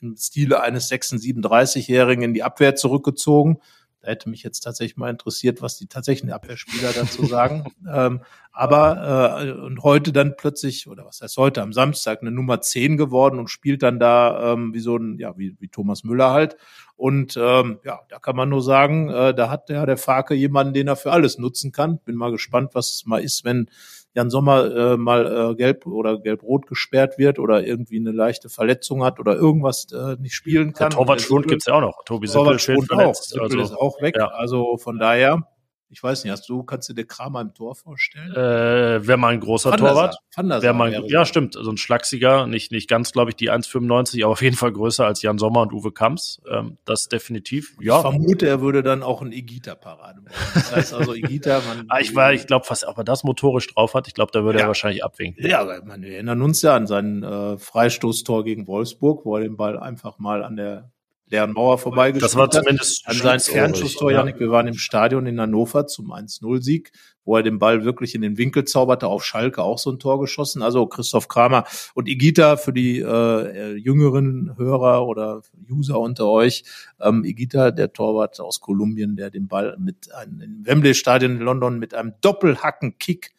C: im Stile eines 36-Jährigen in die Abwehr zurückgezogen. Da hätte mich jetzt tatsächlich mal interessiert, was die tatsächlichen Abwehrspieler dazu sagen. ähm, aber äh, und heute dann plötzlich, oder was heißt heute, am Samstag eine Nummer 10 geworden und spielt dann da ähm, wie so ein, ja, wie, wie Thomas Müller halt. Und ähm, ja, da kann man nur sagen, äh, da hat der, der Farke jemanden, den er für alles nutzen kann. Bin mal gespannt, was es mal ist, wenn Jan Sommer äh, mal äh, gelb oder gelb-rot gesperrt wird oder irgendwie eine leichte Verletzung hat oder irgendwas äh, nicht spielen kann.
B: Der Torwart Schwund gibt's ja auch noch.
C: Tobi Sippel fehlt verletzt. Sippel also, ist auch weg. Ja. Also von daher ich weiß nicht, hast du, kannst du dir Kramer im Tor vorstellen?
B: Äh, wäre mal ein großer Van Torwart. Wär mal ein, ja, stimmt. So ein Schlachsiger, nicht, nicht ganz, glaube ich, die 1,95, aber auf jeden Fall größer als Jan Sommer und Uwe Kamps. Ähm, das definitiv. Ja.
C: Ich vermute, er würde dann auch ein Igita-Parade machen. Das heißt also, Igita,
B: man. ah, ich war, ich glaube fast, ob er das motorisch drauf hat, ich glaube, da würde ja. er wahrscheinlich abwinken.
C: Ja, man, wir erinnern uns ja an sein äh, Freistoßtor gegen Wolfsburg, wo er den Ball einfach mal an der leeren Mauer vorbeigespielt
B: Das war zumindest
C: an sein Fernschusstor, Janik. Wir waren im Stadion in Hannover zum 1-0-Sieg, wo er den Ball wirklich in den Winkel zauberte, auf Schalke auch so ein Tor geschossen. Also Christoph Kramer und Igita für die äh, jüngeren Hörer oder User unter euch. Ähm, Igita, der Torwart aus Kolumbien, der den Ball mit einem im Wembley Stadion in London mit einem Doppelhacken-Kick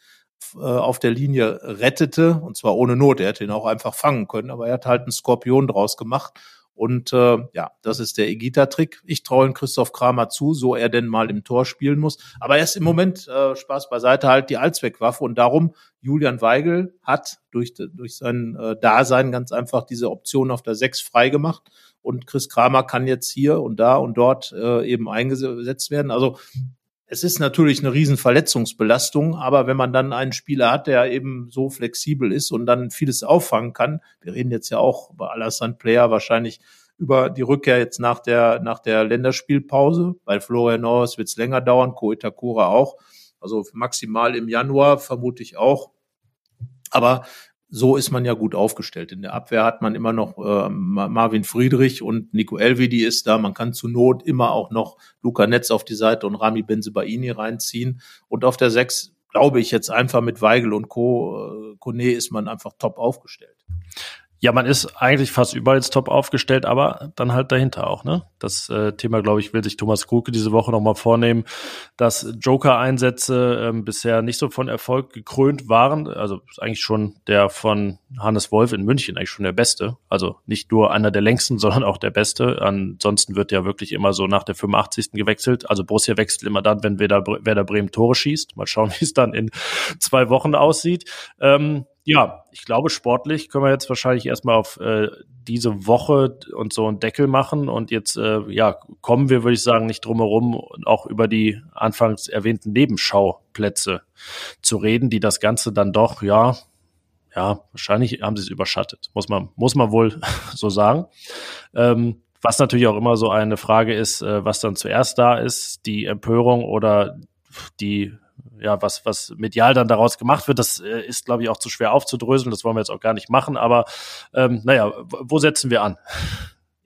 C: äh, auf der Linie rettete, und zwar ohne Not. Er hätte ihn auch einfach fangen können, aber er hat halt einen Skorpion draus gemacht und äh, ja, das ist der Egita-Trick. Ich traue Christoph Kramer zu, so er denn mal im Tor spielen muss. Aber er ist im Moment, äh, Spaß beiseite, halt die Allzweckwaffe. Und darum, Julian Weigel hat durch, durch sein äh, Dasein ganz einfach diese Option auf der 6 freigemacht. Und Chris Kramer kann jetzt hier und da und dort äh, eben eingesetzt werden. Also es ist natürlich eine riesen Verletzungsbelastung, aber wenn man dann einen Spieler hat, der eben so flexibel ist und dann vieles auffangen kann, wir reden jetzt ja auch bei Alassane Player wahrscheinlich über die Rückkehr jetzt nach der, nach der Länderspielpause. Bei Florian Norris wird es länger dauern, Ko Itakura auch. Also maximal im Januar vermute ich auch. Aber so ist man ja gut aufgestellt. In der Abwehr hat man immer noch äh, Marvin Friedrich und Nico Elvedi ist da. Man kann zur Not immer auch noch Luca Netz auf die Seite und Rami Benzebaini reinziehen. Und auf der Sechs glaube ich jetzt einfach mit Weigel und Co. Äh, Kone ist man einfach top aufgestellt.
B: Ja, man ist eigentlich fast überall jetzt top aufgestellt, aber dann halt dahinter auch, ne? Das äh, Thema, glaube ich, will sich Thomas Kruke diese Woche nochmal vornehmen, dass Joker-Einsätze ähm, bisher nicht so von Erfolg gekrönt waren. Also ist eigentlich schon der von Hannes Wolf in München eigentlich schon der Beste. Also nicht nur einer der längsten, sondern auch der Beste. Ansonsten wird ja wirklich immer so nach der 85. gewechselt. Also Borussia wechselt immer dann, wenn Werder, Werder Bremen Tore schießt. Mal schauen, wie es dann in zwei Wochen aussieht. Ähm, ja, ich glaube, sportlich können wir jetzt wahrscheinlich erstmal auf äh, diese Woche und so einen Deckel machen. Und jetzt, äh, ja, kommen wir, würde ich sagen, nicht drum herum, auch über die anfangs erwähnten Nebenschauplätze zu reden, die das Ganze dann doch, ja, ja, wahrscheinlich haben sie es überschattet, muss man, muss man wohl so sagen. Ähm, was natürlich auch immer so eine Frage ist, äh, was dann zuerst da ist, die Empörung oder die ja, was, was medial dann daraus gemacht wird, das äh, ist, glaube ich, auch zu schwer aufzudröseln. Das wollen wir jetzt auch gar nicht machen. Aber ähm, naja, wo setzen wir an?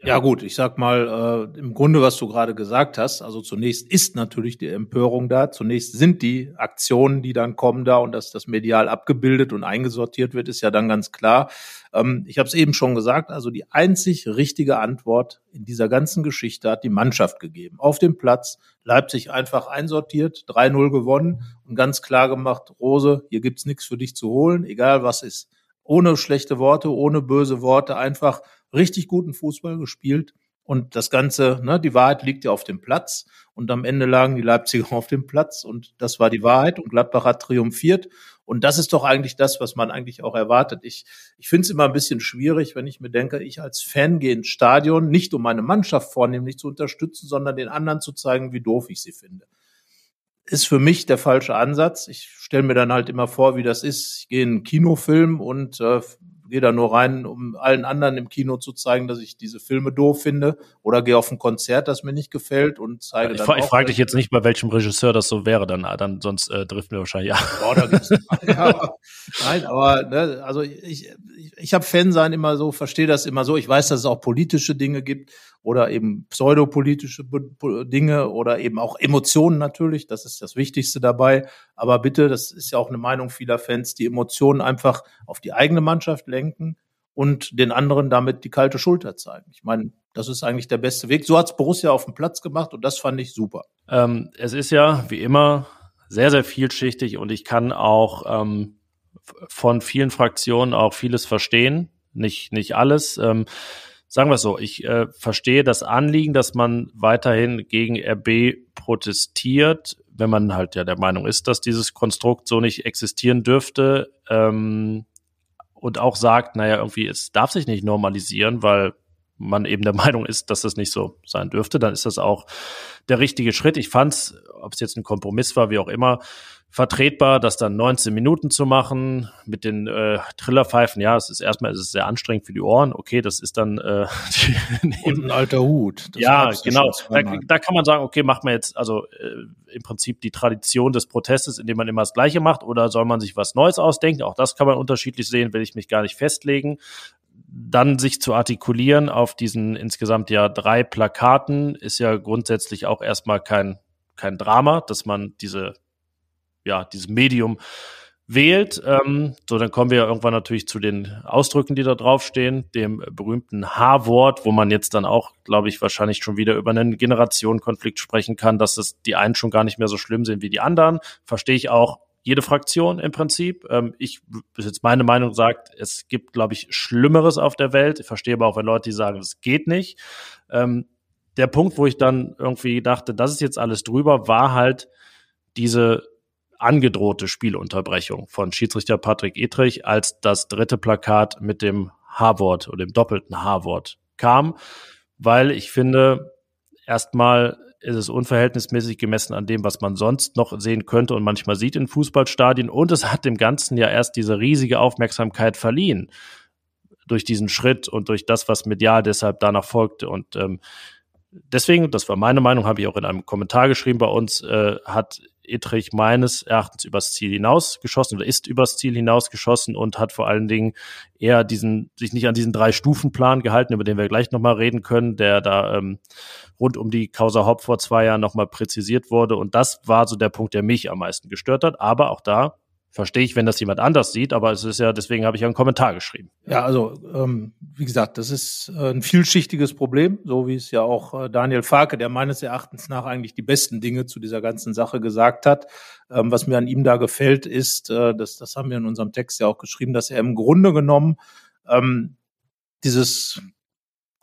C: Ja gut, ich sag mal, äh, im Grunde, was du gerade gesagt hast, also zunächst ist natürlich die Empörung da, zunächst sind die Aktionen, die dann kommen da und dass das medial abgebildet und eingesortiert wird, ist ja dann ganz klar. Ähm, ich habe es eben schon gesagt, also die einzig richtige Antwort in dieser ganzen Geschichte hat die Mannschaft gegeben. Auf dem Platz, Leipzig einfach einsortiert, 3-0 gewonnen und ganz klar gemacht, Rose, hier gibt's nichts für dich zu holen, egal was ist. Ohne schlechte Worte, ohne böse Worte, einfach richtig guten Fußball gespielt. Und das Ganze, ne, die Wahrheit liegt ja auf dem Platz. Und am Ende lagen die Leipziger auf dem Platz. Und das war die Wahrheit. Und Gladbach hat triumphiert. Und das ist doch eigentlich das, was man eigentlich auch erwartet. Ich, ich finde es immer ein bisschen schwierig, wenn ich mir denke, ich als Fan gehe ins Stadion, nicht um meine Mannschaft vornehmlich zu unterstützen, sondern den anderen zu zeigen, wie doof ich sie finde. Ist für mich der falsche Ansatz. Ich stelle mir dann halt immer vor, wie das ist. Ich gehe in einen Kinofilm und äh, gehe da nur rein, um allen anderen im Kino zu zeigen, dass ich diese Filme doof finde, oder gehe auf ein Konzert, das mir nicht gefällt und zeige
B: ich
C: dann.
B: Ich, ich frage dich jetzt nicht, bei welchem Regisseur das so wäre, dann, dann sonst äh, trifft mir wahrscheinlich ja. Boah, da
C: gibt's, ja. Nein, aber ne, also ich, ich, habe Fan sein immer so, verstehe das immer so. Ich weiß, dass es auch politische Dinge gibt oder eben pseudopolitische Dinge oder eben auch Emotionen natürlich. Das ist das Wichtigste dabei. Aber bitte, das ist ja auch eine Meinung vieler Fans, die Emotionen einfach auf die eigene Mannschaft lenken und den anderen damit die kalte Schulter zeigen. Ich meine, das ist eigentlich der beste Weg. So hat's Borussia auf dem Platz gemacht und das fand ich super.
B: Ähm, es ist ja wie immer sehr, sehr vielschichtig und ich kann auch ähm, von vielen Fraktionen auch vieles verstehen. Nicht, nicht alles. Ähm, sagen wir es so, ich äh, verstehe das Anliegen, dass man weiterhin gegen RB protestiert, wenn man halt ja der Meinung ist, dass dieses Konstrukt so nicht existieren dürfte. Ähm, und auch sagt, naja, irgendwie, es darf sich nicht normalisieren, weil man eben der Meinung ist, dass das nicht so sein dürfte, dann ist das auch der richtige Schritt. Ich fand es, ob es jetzt ein Kompromiss war, wie auch immer, vertretbar, das dann 19 Minuten zu machen mit den äh, Trillerpfeifen. Ja, es ist erstmal es ist sehr anstrengend für die Ohren. Okay, das ist dann äh,
C: und ein alter Hut.
B: Das ja, genau. Da, da, kann man sagen, okay, macht man jetzt also äh, im Prinzip die Tradition des Protestes, indem man immer das Gleiche macht, oder soll man sich was Neues ausdenken? Auch das kann man unterschiedlich sehen, will ich mich gar nicht festlegen dann sich zu artikulieren auf diesen insgesamt ja drei Plakaten ist ja grundsätzlich auch erstmal kein, kein Drama, dass man diese ja, dieses Medium wählt. Ähm, so, dann kommen wir irgendwann natürlich zu den Ausdrücken, die da draufstehen, dem berühmten H-Wort, wo man jetzt dann auch, glaube ich, wahrscheinlich schon wieder über einen Generationenkonflikt sprechen kann, dass es die einen schon gar nicht mehr so schlimm sind wie die anderen. Verstehe ich auch jede Fraktion im Prinzip. Ähm, ich, bis jetzt meine Meinung sagt, es gibt, glaube ich, Schlimmeres auf der Welt. Ich verstehe aber auch, wenn Leute die sagen, es geht nicht. Ähm, der Punkt, wo ich dann irgendwie dachte, das ist jetzt alles drüber, war halt diese angedrohte Spielunterbrechung von Schiedsrichter Patrick Etrich, als das dritte Plakat mit dem H-Wort oder dem doppelten H-Wort kam, weil ich finde, erstmal ist es unverhältnismäßig gemessen an dem, was man sonst noch sehen könnte und manchmal sieht in Fußballstadien. Und es hat dem Ganzen ja erst diese riesige Aufmerksamkeit verliehen durch diesen Schritt und durch das, was medial deshalb danach folgte. Und ähm, deswegen, das war meine Meinung, habe ich auch in einem Kommentar geschrieben bei uns, äh, hat Etrich meines Erachtens übers Ziel hinausgeschossen oder ist übers Ziel hinausgeschossen und hat vor allen Dingen eher diesen, sich nicht an diesen drei Stufenplan gehalten, über den wir gleich nochmal reden können, der da ähm, rund um die Causa Haupt vor zwei Jahren nochmal präzisiert wurde. Und das war so der Punkt, der mich am meisten gestört hat. Aber auch da verstehe ich, wenn das jemand anders sieht, aber es ist ja, deswegen habe ich ja einen Kommentar geschrieben.
C: Ja, also ähm, wie gesagt, das ist äh, ein vielschichtiges Problem, so wie es ja auch äh, Daniel Farke, der meines Erachtens nach eigentlich die besten Dinge zu dieser ganzen Sache gesagt hat. Ähm, was mir an ihm da gefällt, ist, äh, das, das haben wir in unserem Text ja auch geschrieben, dass er im Grunde genommen ähm, dieses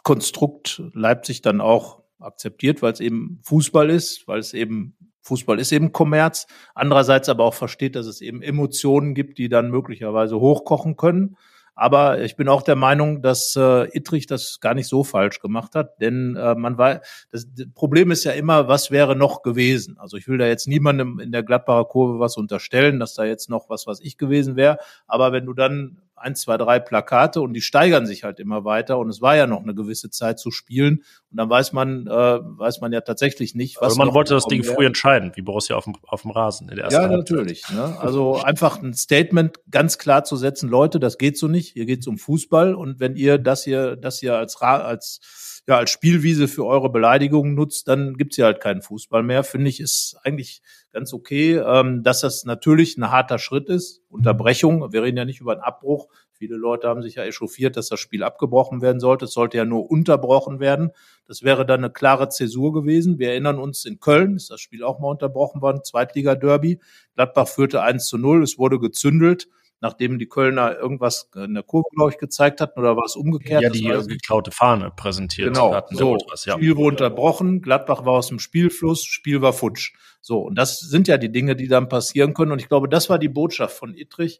C: Konstrukt Leipzig dann auch akzeptiert, weil es eben Fußball ist, weil es eben Fußball ist eben Kommerz. Andererseits aber auch versteht, dass es eben Emotionen gibt, die dann möglicherweise hochkochen können. Aber ich bin auch der Meinung, dass äh, Ittrich das gar nicht so falsch gemacht hat, denn äh, man war, das, das Problem ist ja immer, was wäre noch gewesen? Also ich will da jetzt niemandem in der Gladbacher Kurve was unterstellen, dass da jetzt noch was, was ich gewesen wäre. Aber wenn du dann eins, zwei, drei Plakate und die steigern sich halt immer weiter und es war ja noch eine gewisse Zeit zu spielen und dann weiß man, äh, weiß man ja tatsächlich nicht,
B: was. Aber man wollte das Ding früh entscheiden, wie Borussia auf dem, auf dem Rasen
C: in der ersten Ja, Halbzeit. natürlich. Ne? Also einfach ein Statement ganz klar zu setzen, Leute, das geht so nicht, hier geht's um Fußball und wenn ihr das hier, das hier als, als ja, als Spielwiese für eure Beleidigungen nutzt, dann gibt's ja halt keinen Fußball mehr. Finde ich, ist eigentlich ganz okay, ähm, dass das natürlich ein harter Schritt ist. Unterbrechung, wir reden ja nicht über einen Abbruch. Viele Leute haben sich ja echauffiert, dass das Spiel abgebrochen werden sollte. Es sollte ja nur unterbrochen werden. Das wäre dann eine klare Zäsur gewesen. Wir erinnern uns, in Köln ist das Spiel auch mal unterbrochen worden, Zweitliga-Derby. Gladbach führte 1 zu 0, es wurde gezündelt nachdem die Kölner irgendwas in der Kurve, glaube ich, gezeigt hatten, oder war es umgekehrt?
B: Ja, die geklaute Fahne präsentiert
C: genau. hatten. So, Ultras, ja. Spiel wurde unterbrochen, Gladbach war aus dem Spielfluss, Spiel war futsch. So, und das sind ja die Dinge, die dann passieren können. Und ich glaube, das war die Botschaft von Ittrich.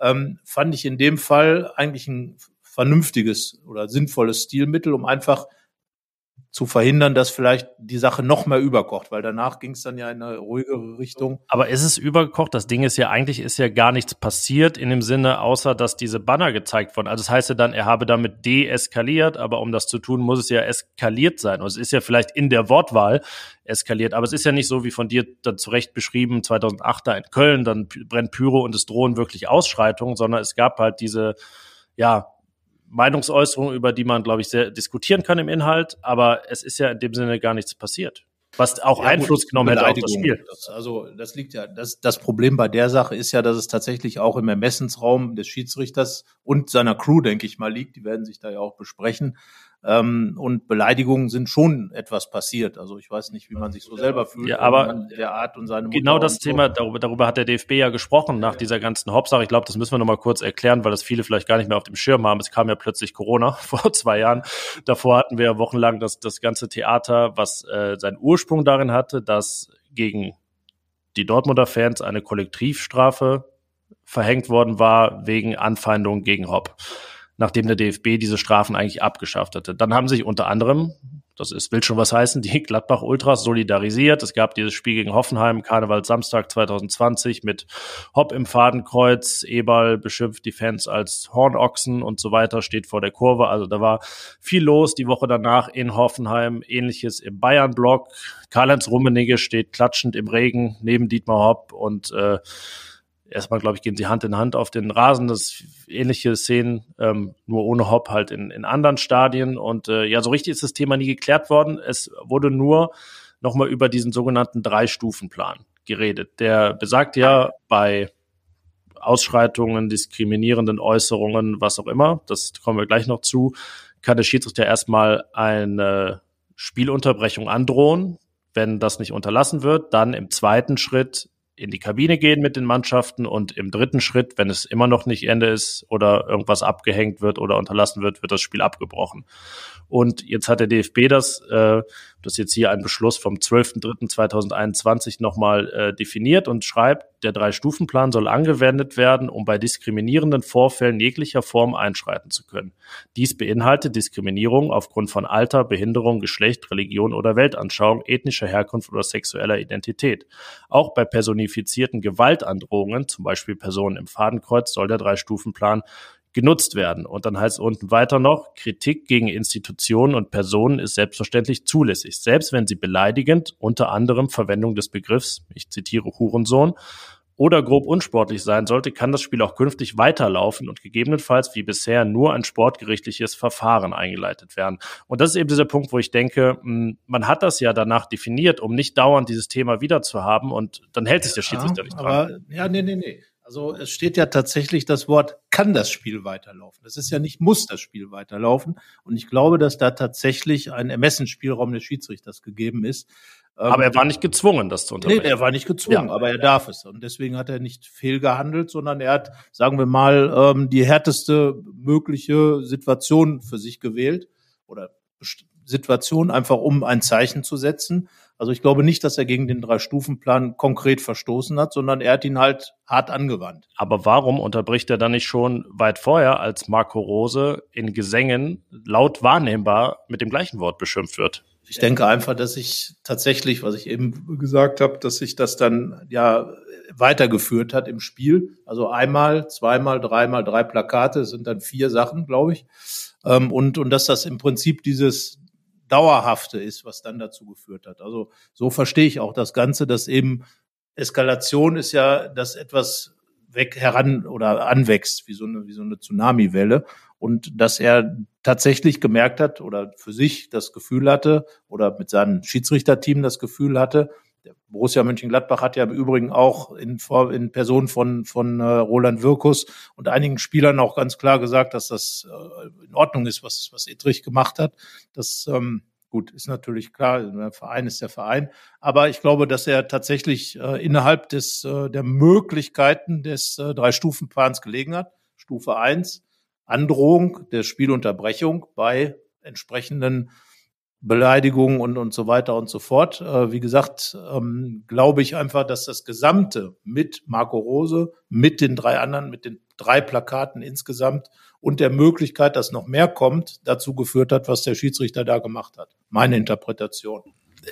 C: Ähm, fand ich in dem Fall eigentlich ein vernünftiges oder sinnvolles Stilmittel, um einfach zu verhindern, dass vielleicht die Sache noch mehr überkocht, weil danach ging es dann ja in eine ruhigere Richtung.
B: Aber ist es übergekocht? Das Ding ist ja eigentlich ist ja gar nichts passiert in dem Sinne, außer dass diese Banner gezeigt wurden. Also das heißt ja dann, er habe damit deeskaliert, aber um das zu tun, muss es ja eskaliert sein. Und es ist ja vielleicht in der Wortwahl eskaliert, aber es ist ja nicht so wie von dir dann zurecht beschrieben, 2008 da in Köln, dann brennt Pyro und es drohen wirklich Ausschreitungen, sondern es gab halt diese ja, Meinungsäußerung, über die man, glaube ich, sehr diskutieren kann im Inhalt, aber es ist ja in dem Sinne gar nichts passiert. Was auch ja, Einfluss gut, genommen hätte auf das Spiel.
C: Das, also das liegt ja, das, das Problem bei der Sache ist ja, dass es tatsächlich auch im Ermessensraum des Schiedsrichters und seiner Crew, denke ich mal, liegt. Die werden sich da ja auch besprechen. Ähm, und Beleidigungen sind schon etwas passiert. Also ich weiß nicht, wie man sich so selber fühlt.
B: Ja, aber
C: der Art und seine
B: genau das
C: so.
B: Thema, darüber, darüber hat der DFB ja gesprochen nach dieser ganzen Hauptsache. Ich glaube, das müssen wir nochmal kurz erklären, weil das viele vielleicht gar nicht mehr auf dem Schirm haben. Es kam ja plötzlich Corona vor zwei Jahren. Davor hatten wir wochenlang das, das ganze Theater, was äh, seinen Ursprung darin hatte, dass gegen die Dortmunder Fans eine Kollektivstrafe verhängt worden war wegen Anfeindung gegen Hopp nachdem der DFB diese Strafen eigentlich abgeschafft hatte. Dann haben sich unter anderem, das ist, will schon was heißen, die Gladbach Ultras solidarisiert. Es gab dieses Spiel gegen Hoffenheim, Karneval Samstag 2020 mit Hopp im Fadenkreuz, Eberl beschimpft die Fans als Hornochsen und so weiter, steht vor der Kurve. Also da war viel los. Die Woche danach in Hoffenheim, ähnliches im Bayern-Block. Karl-Heinz Rummenigge steht klatschend im Regen neben Dietmar Hopp und äh, erstmal, glaube ich, gehen sie Hand in Hand auf den Rasen. Das ähnliche Szenen, ähm, nur ohne Hopp halt in, in anderen Stadien. Und äh, ja, so richtig ist das Thema nie geklärt worden. Es wurde nur nochmal über diesen sogenannten Drei-Stufen-Plan geredet. Der besagt ja bei Ausschreitungen, diskriminierenden Äußerungen, was auch immer, das kommen wir gleich noch zu, kann der Schiedsrichter erstmal eine Spielunterbrechung androhen. Wenn das nicht unterlassen wird, dann im zweiten Schritt in die Kabine gehen mit den Mannschaften und im dritten Schritt, wenn es immer noch nicht Ende ist oder irgendwas abgehängt wird oder unterlassen wird, wird das Spiel abgebrochen. Und jetzt hat der DFB das, äh, das ist jetzt hier ein Beschluss vom 12.03.2021 nochmal äh, definiert und schreibt, der Drei-Stufen-Plan soll angewendet werden, um bei diskriminierenden Vorfällen jeglicher Form einschreiten zu können. Dies beinhaltet Diskriminierung aufgrund von Alter, Behinderung, Geschlecht, Religion oder Weltanschauung, ethnischer Herkunft oder sexueller Identität. Auch bei personifizierten Gewaltandrohungen, zum Beispiel Personen im Fadenkreuz, soll der Drei-Stufen-Plan genutzt werden. Und dann heißt es unten weiter noch, Kritik gegen Institutionen und Personen ist selbstverständlich zulässig, selbst wenn sie beleidigend, unter anderem Verwendung des Begriffs, ich zitiere Hurensohn, oder grob unsportlich sein sollte, kann das Spiel auch künftig weiterlaufen und gegebenenfalls wie bisher nur ein sportgerichtliches Verfahren eingeleitet werden. Und das ist eben dieser Punkt, wo ich denke, hm, man hat das ja danach definiert, um nicht dauernd dieses Thema wieder zu haben und dann hält sich der Schiedsrichter ja, nicht dran.
C: Aber, ja, nee, nee, nee. Also es steht ja tatsächlich das Wort, kann das Spiel weiterlaufen. Das ist ja nicht, muss das Spiel weiterlaufen. Und ich glaube, dass da tatsächlich ein Ermessensspielraum des Schiedsrichters gegeben ist.
B: Aber er war nicht gezwungen, das zu unterbrechen.
C: Nee, er war nicht gezwungen, ja. aber er darf es. Und deswegen hat er nicht fehlgehandelt, sondern er hat, sagen wir mal, ähm, die härteste mögliche Situation für sich gewählt oder Situation, einfach um ein Zeichen zu setzen. Also ich glaube nicht, dass er gegen den Drei-Stufen-Plan konkret verstoßen hat, sondern er hat ihn halt hart angewandt.
B: Aber warum unterbricht er dann nicht schon weit vorher, als Marco Rose in Gesängen laut wahrnehmbar mit dem gleichen Wort beschimpft wird?
C: Ich denke einfach, dass ich tatsächlich, was ich eben gesagt habe, dass sich das dann ja weitergeführt hat im Spiel. Also einmal, zweimal, dreimal, drei Plakate, sind dann vier Sachen, glaube ich. Ähm, und, und dass das im Prinzip dieses Dauerhafte ist, was dann dazu geführt hat. Also so verstehe ich auch das Ganze, dass eben Eskalation ist ja, dass etwas weg heran oder anwächst, wie so eine, wie so eine Tsunami-Welle. Und dass er tatsächlich gemerkt hat oder für sich das Gefühl hatte oder mit seinem Schiedsrichterteam das Gefühl hatte, der Borussia Mönchengladbach hat ja im Übrigen auch in, in Person von, von äh, Roland Wirkus und einigen Spielern auch ganz klar gesagt, dass das äh, in Ordnung ist, was, was Edrich gemacht hat. Das ähm, gut ist natürlich klar, der Verein ist der Verein. Aber ich glaube, dass er tatsächlich äh, innerhalb des, äh, der Möglichkeiten des äh, Drei-Stufen-Plans gelegen hat. Stufe eins Androhung der Spielunterbrechung bei entsprechenden Beleidigungen und, und so weiter und so fort. Äh, wie gesagt, ähm, glaube ich einfach, dass das Gesamte mit Marco Rose, mit den drei anderen, mit den drei Plakaten insgesamt und der Möglichkeit, dass noch mehr kommt, dazu geführt hat, was der Schiedsrichter da gemacht hat. Meine Interpretation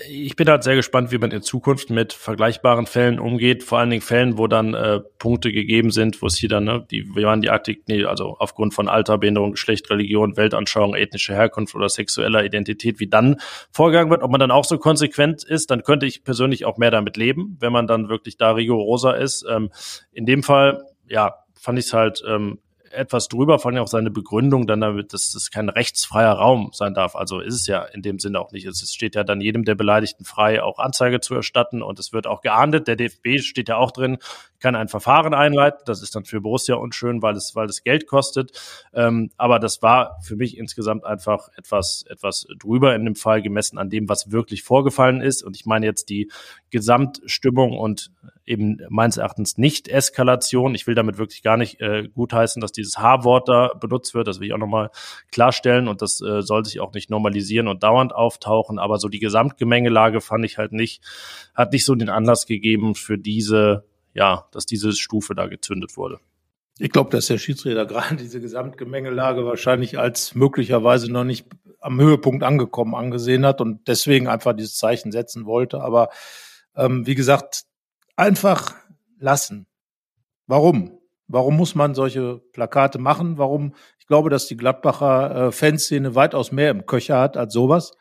B: ich bin halt sehr gespannt, wie man in Zukunft mit vergleichbaren Fällen umgeht, vor allen Dingen Fällen, wo dann äh, Punkte gegeben sind, wo es hier dann, ne, die, wir waren die Arktik, nee, also aufgrund von Alter, Behinderung, Geschlecht, Religion, Weltanschauung, ethnische Herkunft oder sexueller Identität, wie dann vorgegangen wird, ob man dann auch so konsequent ist, dann könnte ich persönlich auch mehr damit leben, wenn man dann wirklich da rigoroser ist. Ähm, in dem Fall, ja, fand ich es halt ähm, etwas drüber, vor allem auch seine Begründung dann damit, dass das kein rechtsfreier Raum sein darf. Also ist es ja in dem Sinne auch nicht. Es steht ja dann jedem der Beleidigten frei, auch Anzeige zu erstatten und es wird auch geahndet. Der DFB steht ja auch drin, kann ein Verfahren einleiten. Das ist dann für Borussia unschön, weil es, weil es Geld kostet. Ähm, aber das war für mich insgesamt einfach etwas, etwas drüber in dem Fall gemessen an dem, was wirklich vorgefallen ist. Und ich meine jetzt die Gesamtstimmung und eben meines Erachtens nicht Eskalation. Ich will damit wirklich gar nicht äh, gutheißen, dass dieses H-Wort da benutzt wird. Das will ich auch nochmal klarstellen und das äh, soll sich auch nicht normalisieren und dauernd auftauchen. Aber so die Gesamtgemengelage fand ich halt nicht, hat nicht so den Anlass gegeben für diese, ja, dass diese Stufe da gezündet wurde.
C: Ich glaube, dass der Schiedsrichter gerade diese Gesamtgemengelage wahrscheinlich als möglicherweise noch nicht am Höhepunkt angekommen angesehen hat und deswegen einfach dieses Zeichen setzen wollte. Aber ähm, wie gesagt, einfach lassen. Warum? Warum muss man solche Plakate machen? Warum? Ich glaube, dass die Gladbacher äh, Fanszene weitaus mehr im Köcher hat als sowas.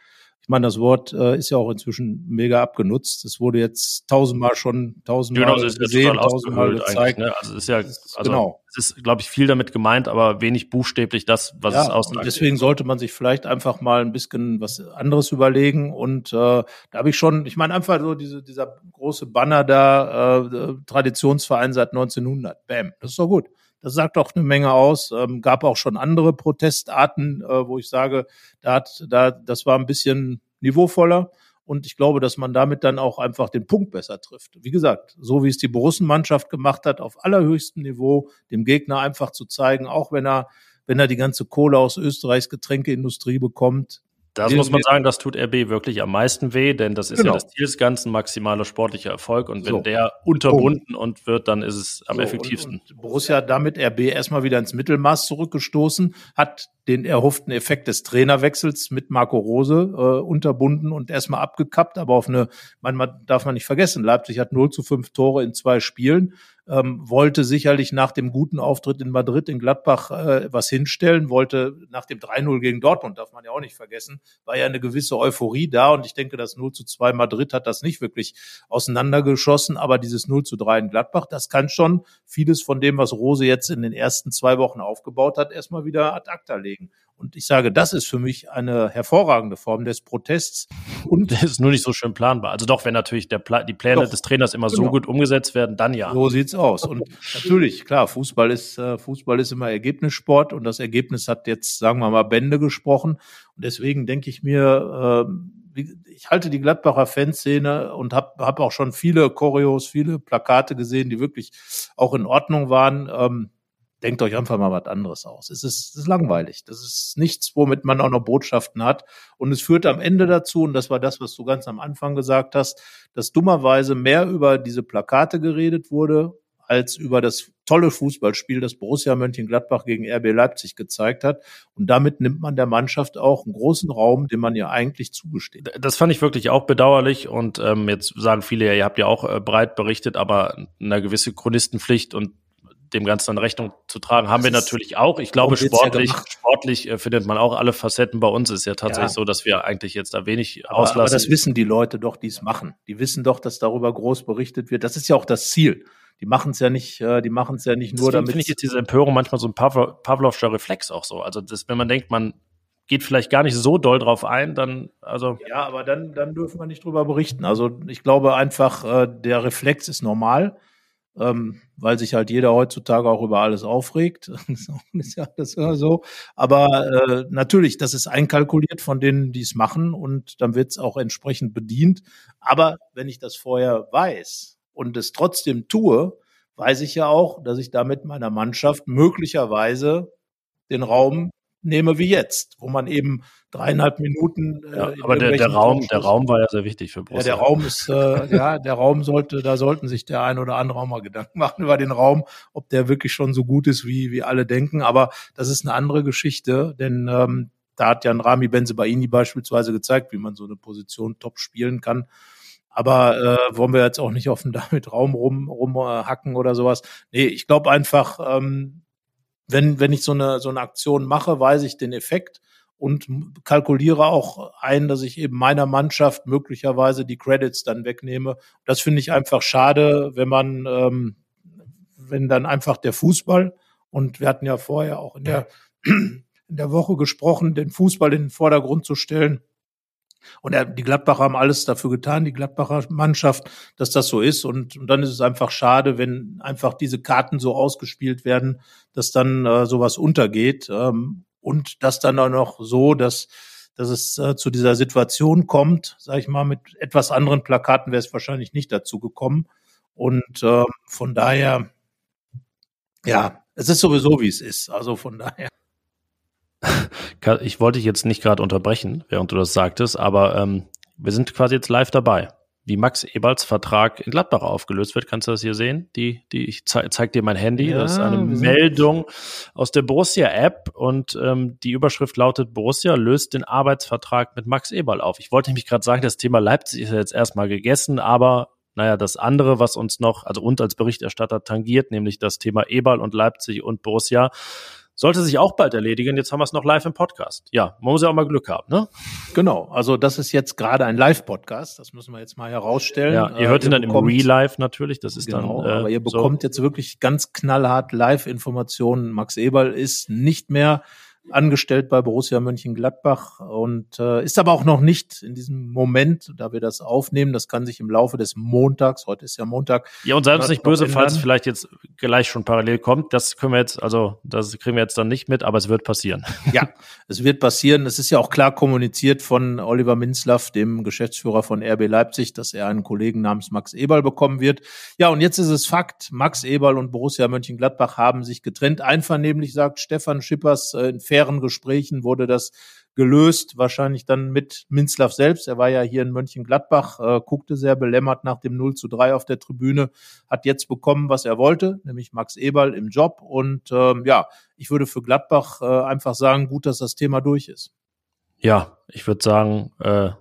C: Ich meine, das Wort äh, ist ja auch inzwischen mega abgenutzt. Es wurde jetzt tausendmal schon tausendmal genau, gesehen, tausendmal gezeigt.
B: Ne? Also es ist ja, also genau. es ist, glaube ich, viel damit gemeint, aber wenig buchstäblich das, was ja, es aussagt.
C: Deswegen sollte man sich vielleicht einfach mal ein bisschen was anderes überlegen. Und äh, da habe ich schon, ich meine, einfach so diese, dieser große Banner da, äh, Traditionsverein seit 1900. Bam, das ist doch gut. Das sagt auch eine Menge aus. Ähm, gab auch schon andere Protestarten, äh, wo ich sage, da hat, da, das war ein bisschen niveauvoller. Und ich glaube, dass man damit dann auch einfach den Punkt besser trifft. Wie gesagt, so wie es die Borussenmannschaft gemacht hat, auf allerhöchstem Niveau, dem Gegner einfach zu zeigen, auch wenn er, wenn er die ganze Kohle aus Österreichs Getränkeindustrie bekommt,
B: das muss man sagen, das tut RB wirklich am meisten weh, denn das ist genau. ja das Ziel des Ganzen, maximaler sportlicher Erfolg. Und wenn so. der unterbunden oh. und wird, dann ist es am so, effektivsten. Und,
C: und Borussia hat damit RB erstmal wieder ins Mittelmaß zurückgestoßen, hat den erhofften Effekt des Trainerwechsels mit Marco Rose äh, unterbunden und erstmal abgekappt, aber auf eine, man, man darf man nicht vergessen, Leipzig hat 0 zu 5 Tore in zwei Spielen ähm, wollte sicherlich nach dem guten Auftritt in Madrid, in Gladbach äh, was hinstellen, wollte nach dem 3-0 gegen Dortmund, darf man ja auch nicht vergessen, war ja eine gewisse Euphorie da und ich denke, das 0 zu 2 Madrid hat das nicht wirklich auseinandergeschossen, aber dieses 0 zu 3 in Gladbach, das kann schon vieles von dem, was Rose jetzt in den ersten zwei Wochen aufgebaut hat, erstmal wieder ad acta legen. Und ich sage, das ist für mich eine hervorragende Form des Protests.
B: Und das ist nur nicht so schön planbar. Also doch, wenn natürlich der Pla die Pläne doch, des Trainers immer genau. so gut umgesetzt werden, dann ja.
C: So sieht's aus. Und natürlich, klar, Fußball ist, äh, Fußball ist immer Ergebnissport und das Ergebnis hat jetzt, sagen wir mal, Bände gesprochen. Und deswegen denke ich mir, äh, ich halte die Gladbacher Fanszene und habe hab auch schon viele Choreos, viele Plakate gesehen, die wirklich auch in Ordnung waren. Ähm, denkt euch einfach mal was anderes aus. Es ist, es ist langweilig. Das ist nichts, womit man auch noch Botschaften hat. Und es führt am Ende dazu, und das war das, was du ganz am Anfang gesagt hast, dass dummerweise mehr über diese Plakate geredet wurde, als über das tolle Fußballspiel, das Borussia Mönchengladbach gegen RB Leipzig gezeigt hat. Und damit nimmt man der Mannschaft auch einen großen Raum, den man ja eigentlich zugesteht.
B: Das fand ich wirklich auch bedauerlich. Und ähm, jetzt sagen viele ja, ihr habt ja auch äh, breit berichtet, aber eine gewisse Chronistenpflicht und dem Ganzen dann Rechnung zu tragen, haben wir natürlich auch. Ich glaube, sportlich, ja sportlich äh, findet man auch alle Facetten. Bei uns ist ja tatsächlich ja. so, dass wir eigentlich jetzt da wenig
C: aber, auslassen. Aber das wissen die Leute doch, die es machen. Die wissen doch, dass darüber groß berichtet wird. Das ist ja auch das Ziel. Die machen es ja nicht, äh, die machen es ja nicht nur Deswegen damit.
B: finde ich jetzt diese Empörung manchmal so ein Pavlovscher Reflex auch so. Also das, wenn man denkt, man geht vielleicht gar nicht so doll drauf ein, dann also
C: ja, aber dann dann dürfen wir nicht drüber berichten. Also ich glaube einfach, äh, der Reflex ist normal ähm, weil sich halt jeder heutzutage auch über alles aufregt. ist ja das immer so. Aber äh, natürlich, das ist einkalkuliert von denen, die es machen und dann wird es auch entsprechend bedient. Aber wenn ich das vorher weiß und es trotzdem tue, weiß ich ja auch, dass ich damit meiner Mannschaft möglicherweise den Raum nehme wie jetzt, wo man eben dreieinhalb Minuten.
B: Äh, ja, aber der, der Raum, der Raum war ja sehr wichtig für
C: Borussia. Ja, der Raum ist, äh, ja, der Raum sollte, da sollten sich der ein oder andere auch mal Gedanken machen über den Raum, ob der wirklich schon so gut ist, wie wie alle denken. Aber das ist eine andere Geschichte, denn ähm, da hat ja ein Rami Benzebaini beispielsweise gezeigt, wie man so eine Position top spielen kann. Aber äh, wollen wir jetzt auch nicht auf dem damit Raum rum rumhacken oder sowas. Nee, ich glaube einfach, ähm, wenn, wenn ich so eine, so eine Aktion mache, weiß ich den Effekt und kalkuliere auch ein, dass ich eben meiner Mannschaft möglicherweise die Credits dann wegnehme. Das finde ich einfach schade, wenn man, ähm, wenn dann einfach der Fußball und wir hatten ja vorher auch in der, in der Woche gesprochen, den Fußball in den Vordergrund zu stellen. Und er, die Gladbacher haben alles dafür getan, die Gladbacher Mannschaft, dass das so ist. Und, und dann ist es einfach schade, wenn einfach diese Karten so ausgespielt werden, dass dann äh, sowas untergeht. Ähm, und das dann auch noch so, dass, dass es äh, zu dieser Situation kommt, sage ich mal, mit etwas anderen Plakaten wäre es wahrscheinlich nicht dazu gekommen. Und äh, von daher, ja, es ist sowieso, wie es ist. Also von daher.
B: Ich wollte dich jetzt nicht gerade unterbrechen, während du das sagtest, aber ähm, wir sind quasi jetzt live dabei. Wie Max Eberls Vertrag in Gladbach aufgelöst wird, kannst du das hier sehen? Die, die, ich ze zeig dir mein Handy. Ja, das ist eine Meldung aus der Borussia-App und ähm, die Überschrift lautet: Borussia löst den Arbeitsvertrag mit Max Eberl auf. Ich wollte nämlich gerade sagen, das Thema Leipzig ist jetzt erstmal gegessen, aber naja, das andere, was uns noch, also uns als Berichterstatter tangiert, nämlich das Thema Eberl und Leipzig und Borussia, sollte sich auch bald erledigen. Jetzt haben wir es noch live im Podcast. Ja, man muss ja auch mal Glück haben, ne?
C: Genau. Also das ist jetzt gerade ein Live-Podcast. Das müssen wir jetzt mal herausstellen.
B: Ja, ihr hört äh, ihn dann bekommt, im Real-Life natürlich. Das ist genau, dann.
C: Äh, aber ihr bekommt so. jetzt wirklich ganz knallhart Live-Informationen. Max Eberl ist nicht mehr angestellt bei Borussia Mönchengladbach und äh, ist aber auch noch nicht in diesem Moment, da wir das aufnehmen. Das kann sich im Laufe des Montags, heute ist ja Montag.
B: Ja, und sei uns nicht böse, falls es vielleicht jetzt gleich schon parallel kommt. Das können wir jetzt, also das kriegen wir jetzt dann nicht mit, aber es wird passieren.
C: Ja, es wird passieren. Es ist ja auch klar kommuniziert von Oliver Minzlaff, dem Geschäftsführer von RB Leipzig, dass er einen Kollegen namens Max Eberl bekommen wird. Ja, und jetzt ist es Fakt, Max Eberl und Borussia Mönchengladbach haben sich getrennt. Einvernehmlich sagt Stefan Schippers äh, in fairen Gesprächen wurde das gelöst, wahrscheinlich dann mit Minzlaff selbst. Er war ja hier in Mönchengladbach, äh, guckte sehr belämmert nach dem 0 zu 3 auf der Tribüne, hat jetzt bekommen, was er wollte, nämlich Max Eberl im Job. Und ähm, ja, ich würde für Gladbach äh, einfach sagen, gut, dass das Thema durch ist.
B: Ja, ich würde sagen, äh,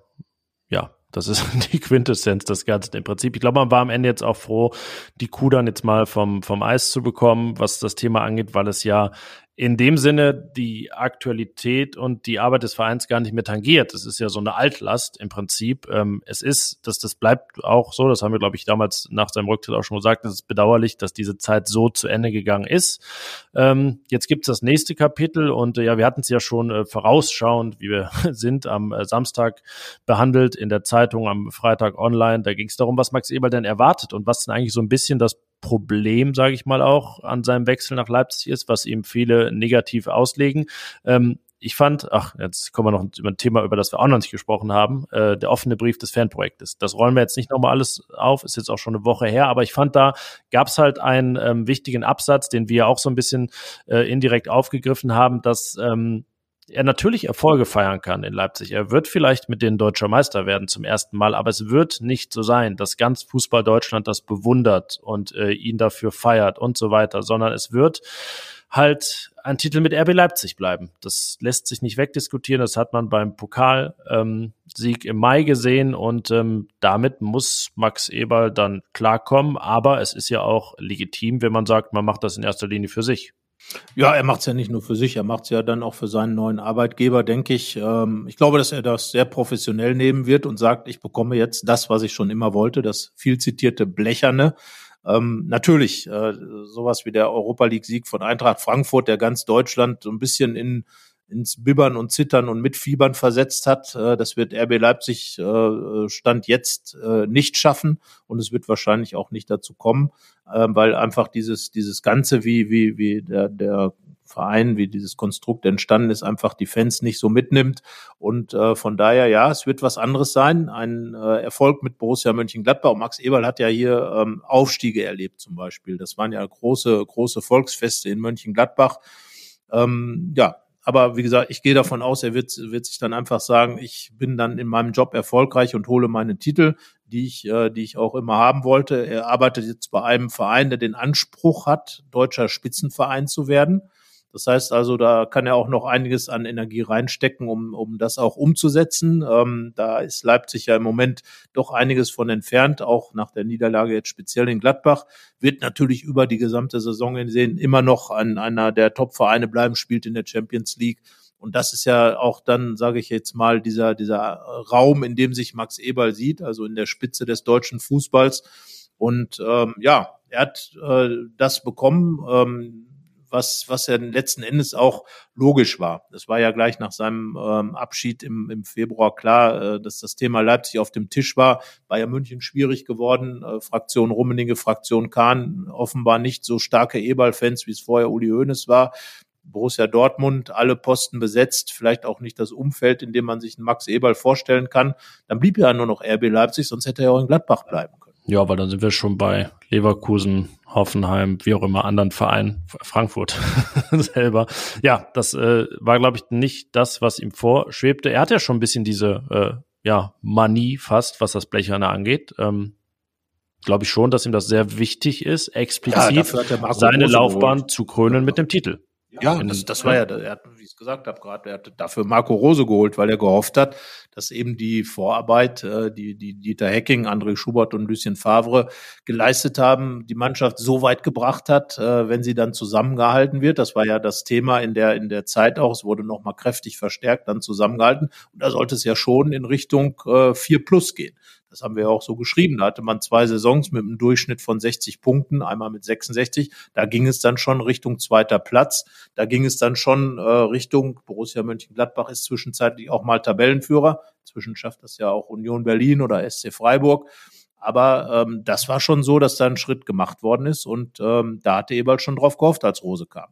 B: ja, das ist die Quintessenz des Ganzen im Prinzip. Ich glaube, man war am Ende jetzt auch froh, die Kuh dann jetzt mal vom, vom Eis zu bekommen, was das Thema angeht, weil es ja in dem Sinne die Aktualität und die Arbeit des Vereins gar nicht mehr tangiert. Das ist ja so eine Altlast im Prinzip. Ähm, es ist, dass das bleibt auch so, das haben wir, glaube ich, damals nach seinem Rücktritt auch schon gesagt, es ist bedauerlich, dass diese Zeit so zu Ende gegangen ist. Ähm, jetzt gibt es das nächste Kapitel und äh, ja, wir hatten es ja schon äh, vorausschauend, wie wir sind, am äh, Samstag behandelt in der Zeitung, am Freitag online. Da ging es darum, was Max Eberl denn erwartet und was denn eigentlich so ein bisschen das Problem, sage ich mal auch, an seinem Wechsel nach Leipzig ist, was ihm viele negativ auslegen. Ähm, ich fand, ach, jetzt kommen wir noch über ein Thema, über das wir auch noch nicht gesprochen haben, äh, der offene Brief des Fanprojektes. Das rollen wir jetzt nicht nochmal alles auf, ist jetzt auch schon eine Woche her, aber ich fand, da gab es halt einen ähm, wichtigen Absatz, den wir auch so ein bisschen äh, indirekt aufgegriffen haben, dass ähm, er natürlich Erfolge feiern kann in Leipzig. Er wird vielleicht mit den deutscher Meister werden zum ersten Mal, aber es wird nicht so sein, dass ganz Fußball Deutschland das bewundert und äh, ihn dafür feiert und so weiter, sondern es wird halt ein Titel mit RB Leipzig bleiben. Das lässt sich nicht wegdiskutieren. Das hat man beim Pokalsieg ähm, im Mai gesehen und ähm, damit muss Max Eberl dann klarkommen. Aber es ist ja auch legitim, wenn man sagt, man macht das in erster Linie für sich.
C: Ja, er macht es ja nicht nur für sich, er macht es ja dann auch für seinen neuen Arbeitgeber, denke ich. Ähm, ich glaube, dass er das sehr professionell nehmen wird und sagt, ich bekomme jetzt das, was ich schon immer wollte, das viel zitierte Blecherne. Ähm, natürlich, äh, sowas wie der Europa League-Sieg von Eintracht Frankfurt, der ganz Deutschland so ein bisschen in ins Bibbern und Zittern und Mitfiebern versetzt hat. Äh, das wird RB Leipzig äh, Stand jetzt äh, nicht schaffen und es wird wahrscheinlich auch nicht dazu kommen, weil einfach dieses, dieses Ganze, wie, wie, wie der, der Verein, wie dieses Konstrukt entstanden ist, einfach die Fans nicht so mitnimmt. Und äh, von daher, ja, es wird was anderes sein. Ein äh, Erfolg mit Borussia Mönchengladbach. Und Max Eberl hat ja hier ähm, Aufstiege erlebt zum Beispiel. Das waren ja große, große Volksfeste in Mönchengladbach. Ähm, ja, aber wie gesagt, ich gehe davon aus, er wird, wird sich dann einfach sagen, ich bin dann in meinem Job erfolgreich und hole meine Titel, die ich, äh, die ich auch immer haben wollte. Er arbeitet jetzt bei einem Verein, der den Anspruch hat, deutscher Spitzenverein zu werden. Das heißt also, da kann er auch noch einiges an Energie reinstecken, um, um das auch umzusetzen. Ähm, da ist Leipzig ja im Moment doch einiges von entfernt, auch nach der Niederlage jetzt speziell in Gladbach. Wird natürlich über die gesamte Saison sehen immer noch an einer der Top-Vereine bleiben, spielt in der Champions League. Und das ist ja auch dann, sage ich jetzt mal, dieser, dieser Raum, in dem sich Max Eberl sieht, also in der Spitze des deutschen Fußballs. Und ähm, ja, er hat äh, das bekommen. Ähm, was, was ja letzten Endes auch logisch war. Es war ja gleich nach seinem ähm, Abschied im, im Februar klar, äh, dass das Thema Leipzig auf dem Tisch war. Bayern München schwierig geworden, äh, Fraktion Rummenigge, Fraktion Kahn, offenbar nicht so starke E-Ball-Fans, wie es vorher Uli Hoeneß war. Borussia Dortmund, alle Posten besetzt, vielleicht auch nicht das Umfeld, in dem man sich einen Max Eberl vorstellen kann. Dann blieb ja nur noch RB Leipzig, sonst hätte er auch in Gladbach bleiben können.
B: Ja, weil dann sind wir schon bei Leverkusen, Hoffenheim, wie auch immer, anderen Vereinen, Frankfurt selber. Ja, das äh, war, glaube ich, nicht das, was ihm vorschwebte. Er hat ja schon ein bisschen diese äh, ja, Manie fast, was das Blecherne angeht. Ähm, glaube ich schon, dass ihm das sehr wichtig ist, explizit ja, seine Laufbahn zu krönen mit dem Titel.
C: Ja, das, das war ja, er hat, wie ich es gesagt habe gerade, er hat dafür Marco Rose geholt, weil er gehofft hat, dass eben die Vorarbeit, äh, die, die Dieter Hecking, André Schubert und Lucien Favre geleistet haben, die Mannschaft so weit gebracht hat, äh, wenn sie dann zusammengehalten wird. Das war ja das Thema in der, in der Zeit auch. Es wurde nochmal kräftig verstärkt, dann zusammengehalten. Und da sollte es ja schon in Richtung äh, 4 plus gehen. Das haben wir auch so geschrieben. Da hatte man zwei Saisons mit einem Durchschnitt von 60 Punkten, einmal mit 66. Da ging es dann schon Richtung zweiter Platz. Da ging es dann schon äh, Richtung Borussia Mönchengladbach ist zwischenzeitlich auch mal Tabellenführer. Zwischen schafft das ja auch Union Berlin oder SC Freiburg. Aber ähm, das war schon so, dass da ein Schritt gemacht worden ist und ähm, da hatte Eberl schon drauf gehofft, als Rose kam.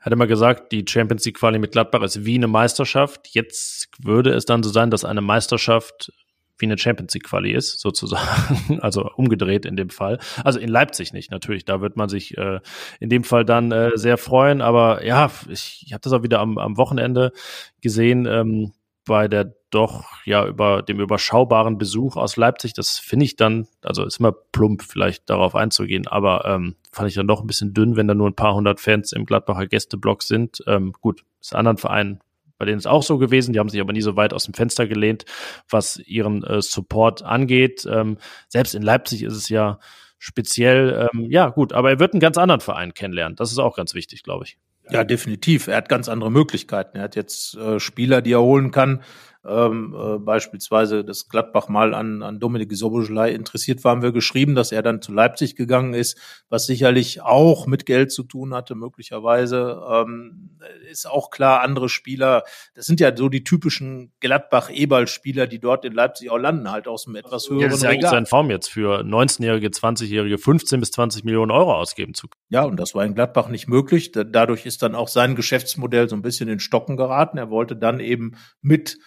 B: Hat immer gesagt, die Champions League Quali mit Gladbach ist wie eine Meisterschaft. Jetzt würde es dann so sein, dass eine Meisterschaft wie eine Champions League Quali ist, sozusagen. Also umgedreht in dem Fall. Also in Leipzig nicht, natürlich. Da wird man sich äh, in dem Fall dann äh, sehr freuen. Aber ja, ich, ich habe das auch wieder am, am Wochenende gesehen. Ähm, bei der doch ja über dem überschaubaren Besuch aus Leipzig, das finde ich dann, also ist immer plump vielleicht darauf einzugehen, aber ähm, fand ich dann doch ein bisschen dünn, wenn da nur ein paar hundert Fans im Gladbacher Gästeblock sind. Ähm, gut, ist anderen Vereinen bei denen ist auch so gewesen. Die haben sich aber nie so weit aus dem Fenster gelehnt, was ihren äh, Support angeht. Ähm, selbst in Leipzig ist es ja speziell, ähm, ja gut, aber er wird einen ganz anderen Verein kennenlernen. Das ist auch ganz wichtig, glaube ich.
C: Ja, definitiv. Er hat ganz andere Möglichkeiten. Er hat jetzt äh, Spieler, die er holen kann, ähm, äh, beispielsweise das Gladbach mal an, an Dominik Soboschlei interessiert war, haben wir geschrieben, dass er dann zu Leipzig gegangen ist, was sicherlich auch mit Geld zu tun hatte, möglicherweise. Ähm, ist auch klar, andere Spieler, das sind ja so die typischen Gladbach-Ebal-Spieler, die dort in Leipzig auch landen, halt aus einem etwas höheren ja,
B: das ist ja eigentlich sein Form jetzt für 19-Jährige, 20-Jährige 15 bis 20 Millionen Euro ausgeben zu können.
C: Ja, und das war in Gladbach nicht möglich. Dadurch ist dann auch sein Geschäftsmodell so ein bisschen in Stocken geraten. Er wollte dann eben mit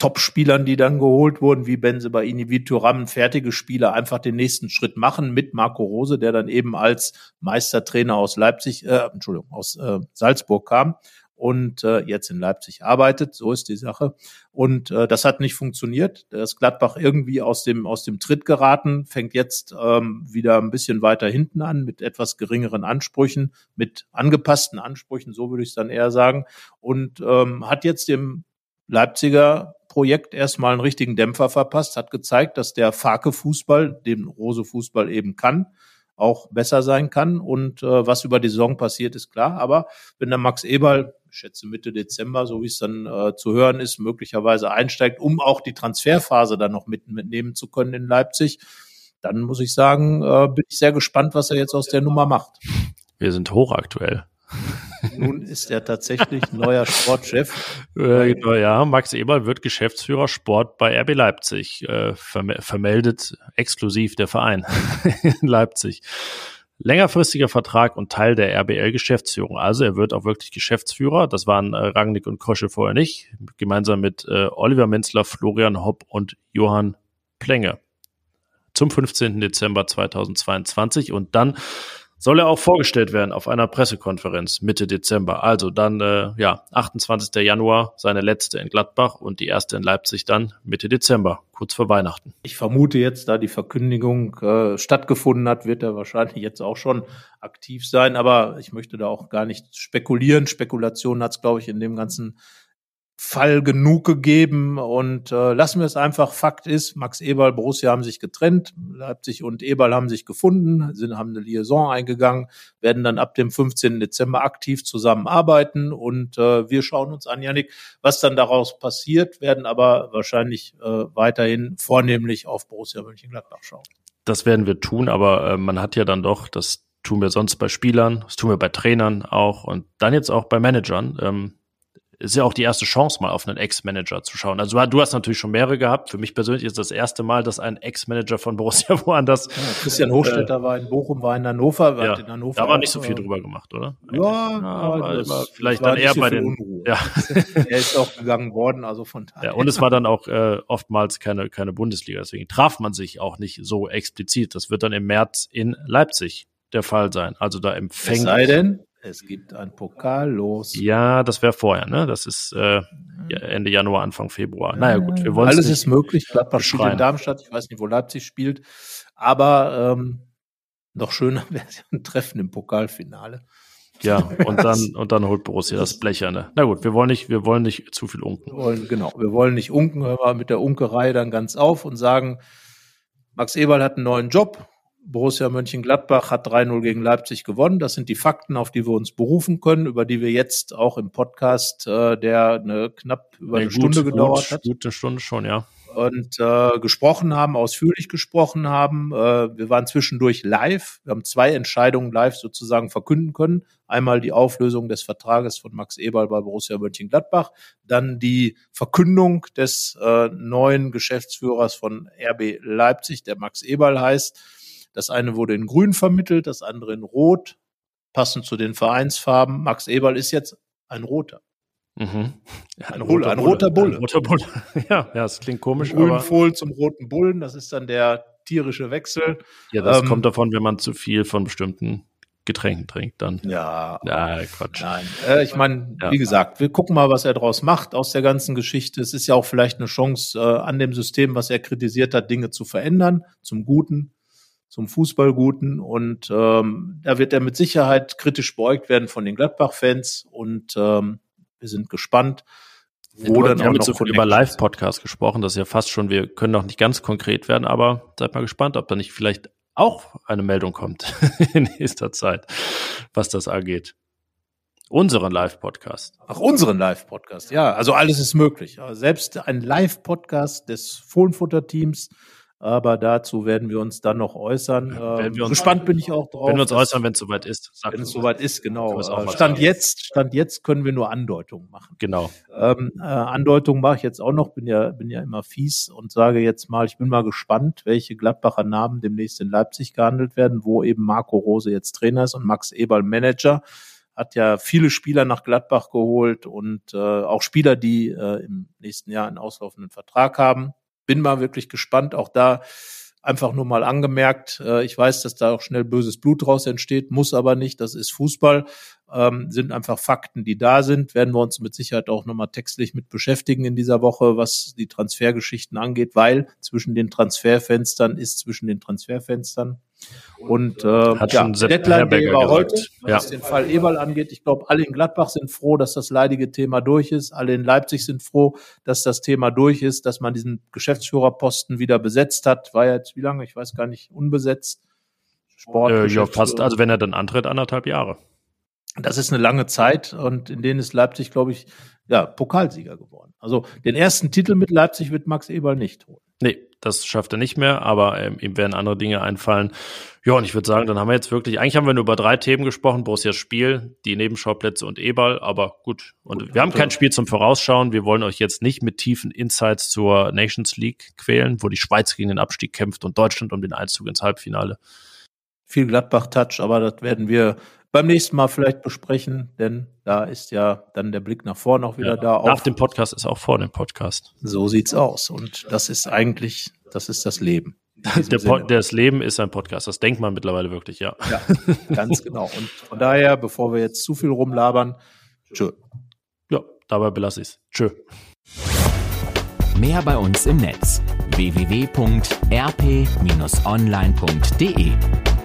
C: Top-Spielern, die dann geholt wurden, wie Benzebaini, wie Thuram, fertige Spieler einfach den nächsten Schritt machen mit Marco Rose, der dann eben als Meistertrainer aus Leipzig, äh, Entschuldigung, aus äh, Salzburg kam und äh, jetzt in Leipzig arbeitet. So ist die Sache. Und äh, das hat nicht funktioniert. Das Gladbach irgendwie aus dem aus dem Tritt geraten, fängt jetzt ähm, wieder ein bisschen weiter hinten an mit etwas geringeren Ansprüchen, mit angepassten Ansprüchen, so würde ich es dann eher sagen, und ähm, hat jetzt dem Leipziger Projekt erstmal einen richtigen Dämpfer verpasst, hat gezeigt, dass der Farke-Fußball, den Rose-Fußball eben kann, auch besser sein kann. Und äh, was über die Saison passiert, ist klar. Aber wenn der Max Eberl, ich schätze Mitte Dezember, so wie es dann äh, zu hören ist, möglicherweise einsteigt, um auch die Transferphase dann noch mit, mitnehmen zu können in Leipzig, dann muss ich sagen, äh, bin ich sehr gespannt, was er jetzt aus der Nummer macht.
B: Wir sind hochaktuell.
C: Nun ist er tatsächlich neuer Sportchef.
B: Äh, genau, ja, Max Eberl wird Geschäftsführer Sport bei RB Leipzig, äh, vermeldet exklusiv der Verein in Leipzig. Längerfristiger Vertrag und Teil der RBL-Geschäftsführung. Also er wird auch wirklich Geschäftsführer. Das waren äh, Rangnick und Krosche vorher nicht. Gemeinsam mit äh, Oliver Menzler, Florian Hopp und Johann Plenge. Zum 15. Dezember 2022. Und dann soll er auch vorgestellt werden auf einer Pressekonferenz Mitte Dezember. Also dann, äh, ja, 28. Januar seine letzte in Gladbach und die erste in Leipzig dann Mitte Dezember, kurz vor Weihnachten.
C: Ich vermute jetzt, da die Verkündigung äh, stattgefunden hat, wird er wahrscheinlich jetzt auch schon aktiv sein. Aber ich möchte da auch gar nicht spekulieren. Spekulation hat es, glaube ich, in dem ganzen Fall genug gegeben und äh, lassen wir es einfach. Fakt ist, Max Eberl, Borussia haben sich getrennt, Leipzig und Eberl haben sich gefunden, sind, haben eine Liaison eingegangen, werden dann ab dem 15. Dezember aktiv zusammenarbeiten und äh, wir schauen uns an, Janik, was dann daraus passiert, werden aber wahrscheinlich äh, weiterhin vornehmlich auf Borussia Mönchengladbach schauen.
B: Das werden wir tun, aber äh, man hat ja dann doch das tun wir sonst bei Spielern, das tun wir bei Trainern auch und dann jetzt auch bei Managern. Ähm, ist ja auch die erste Chance, mal auf einen Ex-Manager zu schauen. Also du hast natürlich schon mehrere gehabt. Für mich persönlich ist das erste Mal, dass ein Ex-Manager von Borussia woanders. Ja,
C: Christian Hochstetter äh, war in Bochum, war in Hannover.
B: War
C: ja,
B: in Hannover da war nicht so viel drüber gemacht, oder?
C: Ja, ja aber
B: das, vielleicht dann eher so bei den. Unruhe.
C: Ja. er ist auch gegangen worden, also von
B: daher. Ja, und es war dann auch äh, oftmals keine, keine Bundesliga. Deswegen traf man sich auch nicht so explizit. Das wird dann im März in Leipzig der Fall sein. Also da empfängt. Es
C: sei denn, es gibt ein Pokal los.
B: Ja, das wäre vorher, ne? Das ist äh, Ende Januar, Anfang Februar. Naja, gut, wir wollen
C: Alles ist möglich. Gladbach spielt in Darmstadt. Ich weiß nicht, wo Leipzig spielt. Aber ähm, noch schöner wäre ein Treffen im Pokalfinale.
B: Ja, und dann, und dann holt Borussia das Blecherne. Na gut, wir wollen nicht, wir wollen nicht zu viel unken.
C: Wir wollen, genau, wir wollen nicht unken, hören wir mit der Unkerei dann ganz auf und sagen, Max Eberl hat einen neuen Job, Borussia Mönchengladbach hat 3-0 gegen Leipzig gewonnen. Das sind die Fakten, auf die wir uns berufen können, über die wir jetzt auch im Podcast, äh, der eine knapp über ja, eine gut, Stunde gedauert
B: gut, hat. Gute Stunde schon, ja.
C: Und äh, gesprochen haben, ausführlich gesprochen haben. Äh, wir waren zwischendurch live. Wir haben zwei Entscheidungen live sozusagen verkünden können. Einmal die Auflösung des Vertrages von Max Eberl bei Borussia Mönchengladbach, dann die Verkündung des äh, neuen Geschäftsführers von RB Leipzig, der Max Eberl heißt das eine wurde in Grün vermittelt, das andere in Rot, passend zu den Vereinsfarben. Max Eberl ist jetzt ein Roter.
B: Mhm.
C: Ja, ein, ein, roter, ein roter Bulle.
B: Ein roter Bulle. ja, ja, das klingt komisch.
C: Grünfohl zum roten Bullen, das ist dann der tierische Wechsel.
B: Ja, das ähm, kommt davon, wenn man zu viel von bestimmten Getränken trinkt, dann.
C: Ja.
B: Ja, Quatsch.
C: Nein, äh, ich meine, ja. wie gesagt, wir gucken mal, was er draus macht aus der ganzen Geschichte. Es ist ja auch vielleicht eine Chance, äh, an dem System, was er kritisiert hat, Dinge zu verändern, zum Guten zum Fußballguten und ähm, da wird er mit Sicherheit kritisch beugt werden von den Gladbach-Fans und ähm, wir sind gespannt.
B: Wo dann wir haben jetzt so viel über Live-Podcast gesprochen, das ist ja fast schon, wir können noch nicht ganz konkret werden, aber seid mal gespannt, ob da nicht vielleicht auch eine Meldung kommt in nächster Zeit, was das angeht. Unseren Live-Podcast.
C: Ach, unseren Live-Podcast, ja. Also alles ist möglich. Selbst ein Live-Podcast des Fohlenfutter-Teams aber dazu werden wir uns dann noch äußern.
B: Ähm, uns,
C: gespannt bin ich auch drauf.
B: Wenn wir uns äußern, wenn es soweit ist.
C: Wenn es soweit ist, genau. Stand jetzt, Stand jetzt können wir nur Andeutungen machen.
B: Genau.
C: Ähm, äh, Andeutungen mache ich jetzt auch noch, bin ja, bin ja immer fies und sage jetzt mal, ich bin mal gespannt, welche Gladbacher Namen demnächst in Leipzig gehandelt werden, wo eben Marco Rose jetzt Trainer ist und Max Eberl Manager hat ja viele Spieler nach Gladbach geholt und äh, auch Spieler, die äh, im nächsten Jahr einen auslaufenden Vertrag haben bin mal wirklich gespannt. Auch da einfach nur mal angemerkt. Äh, ich weiß, dass da auch schnell böses Blut draus entsteht, muss aber nicht. Das ist Fußball. Ähm, sind einfach Fakten, die da sind. Werden wir uns mit Sicherheit auch nochmal textlich mit beschäftigen in dieser Woche, was die Transfergeschichten angeht, weil zwischen den Transferfenstern ist zwischen den Transferfenstern und äh,
B: Hat ja, Deadline Day
C: war heute, was ja. den Fall Eberl angeht. Ich glaube, alle in Gladbach sind froh, dass das leidige Thema durch ist. Alle in Leipzig sind froh, dass das Thema durch ist, dass man diesen Geschäftsführerposten wieder besetzt hat. War jetzt wie lange? Ich weiß gar nicht, unbesetzt.
B: Sport. Äh, ja, fast. Also wenn er dann antritt, anderthalb Jahre.
C: Das ist eine lange Zeit und in denen ist Leipzig, glaube ich, ja, Pokalsieger geworden. Also den ersten Titel mit Leipzig wird Max Eberl nicht holen.
B: Nee, das schafft er nicht mehr, aber ähm, ihm werden andere Dinge einfallen. Ja, und ich würde sagen, dann haben wir jetzt wirklich, eigentlich haben wir nur über drei Themen gesprochen, Borussias Spiel, die Nebenschauplätze und E-Ball, aber gut. Und gut, wir haben kein Spiel zum Vorausschauen. Wir wollen euch jetzt nicht mit tiefen Insights zur Nations League quälen, wo die Schweiz gegen den Abstieg kämpft und Deutschland um den Einzug ins Halbfinale.
C: Viel Gladbach-Touch, aber das werden wir beim nächsten Mal vielleicht besprechen, denn da ist ja dann der Blick nach vorne auch wieder ja,
B: da. Nach dem Podcast ist auch vor dem Podcast.
C: So sieht's aus. Und das ist eigentlich, das ist das Leben.
B: das Leben ist ein Podcast. Das denkt man mittlerweile wirklich, ja.
C: Ja, ganz genau. Und von daher, bevor wir jetzt zu viel rumlabern, tschö.
B: Ja, dabei belasse ich's. Tschö.
A: Mehr bei uns im Netz www.rp-online.de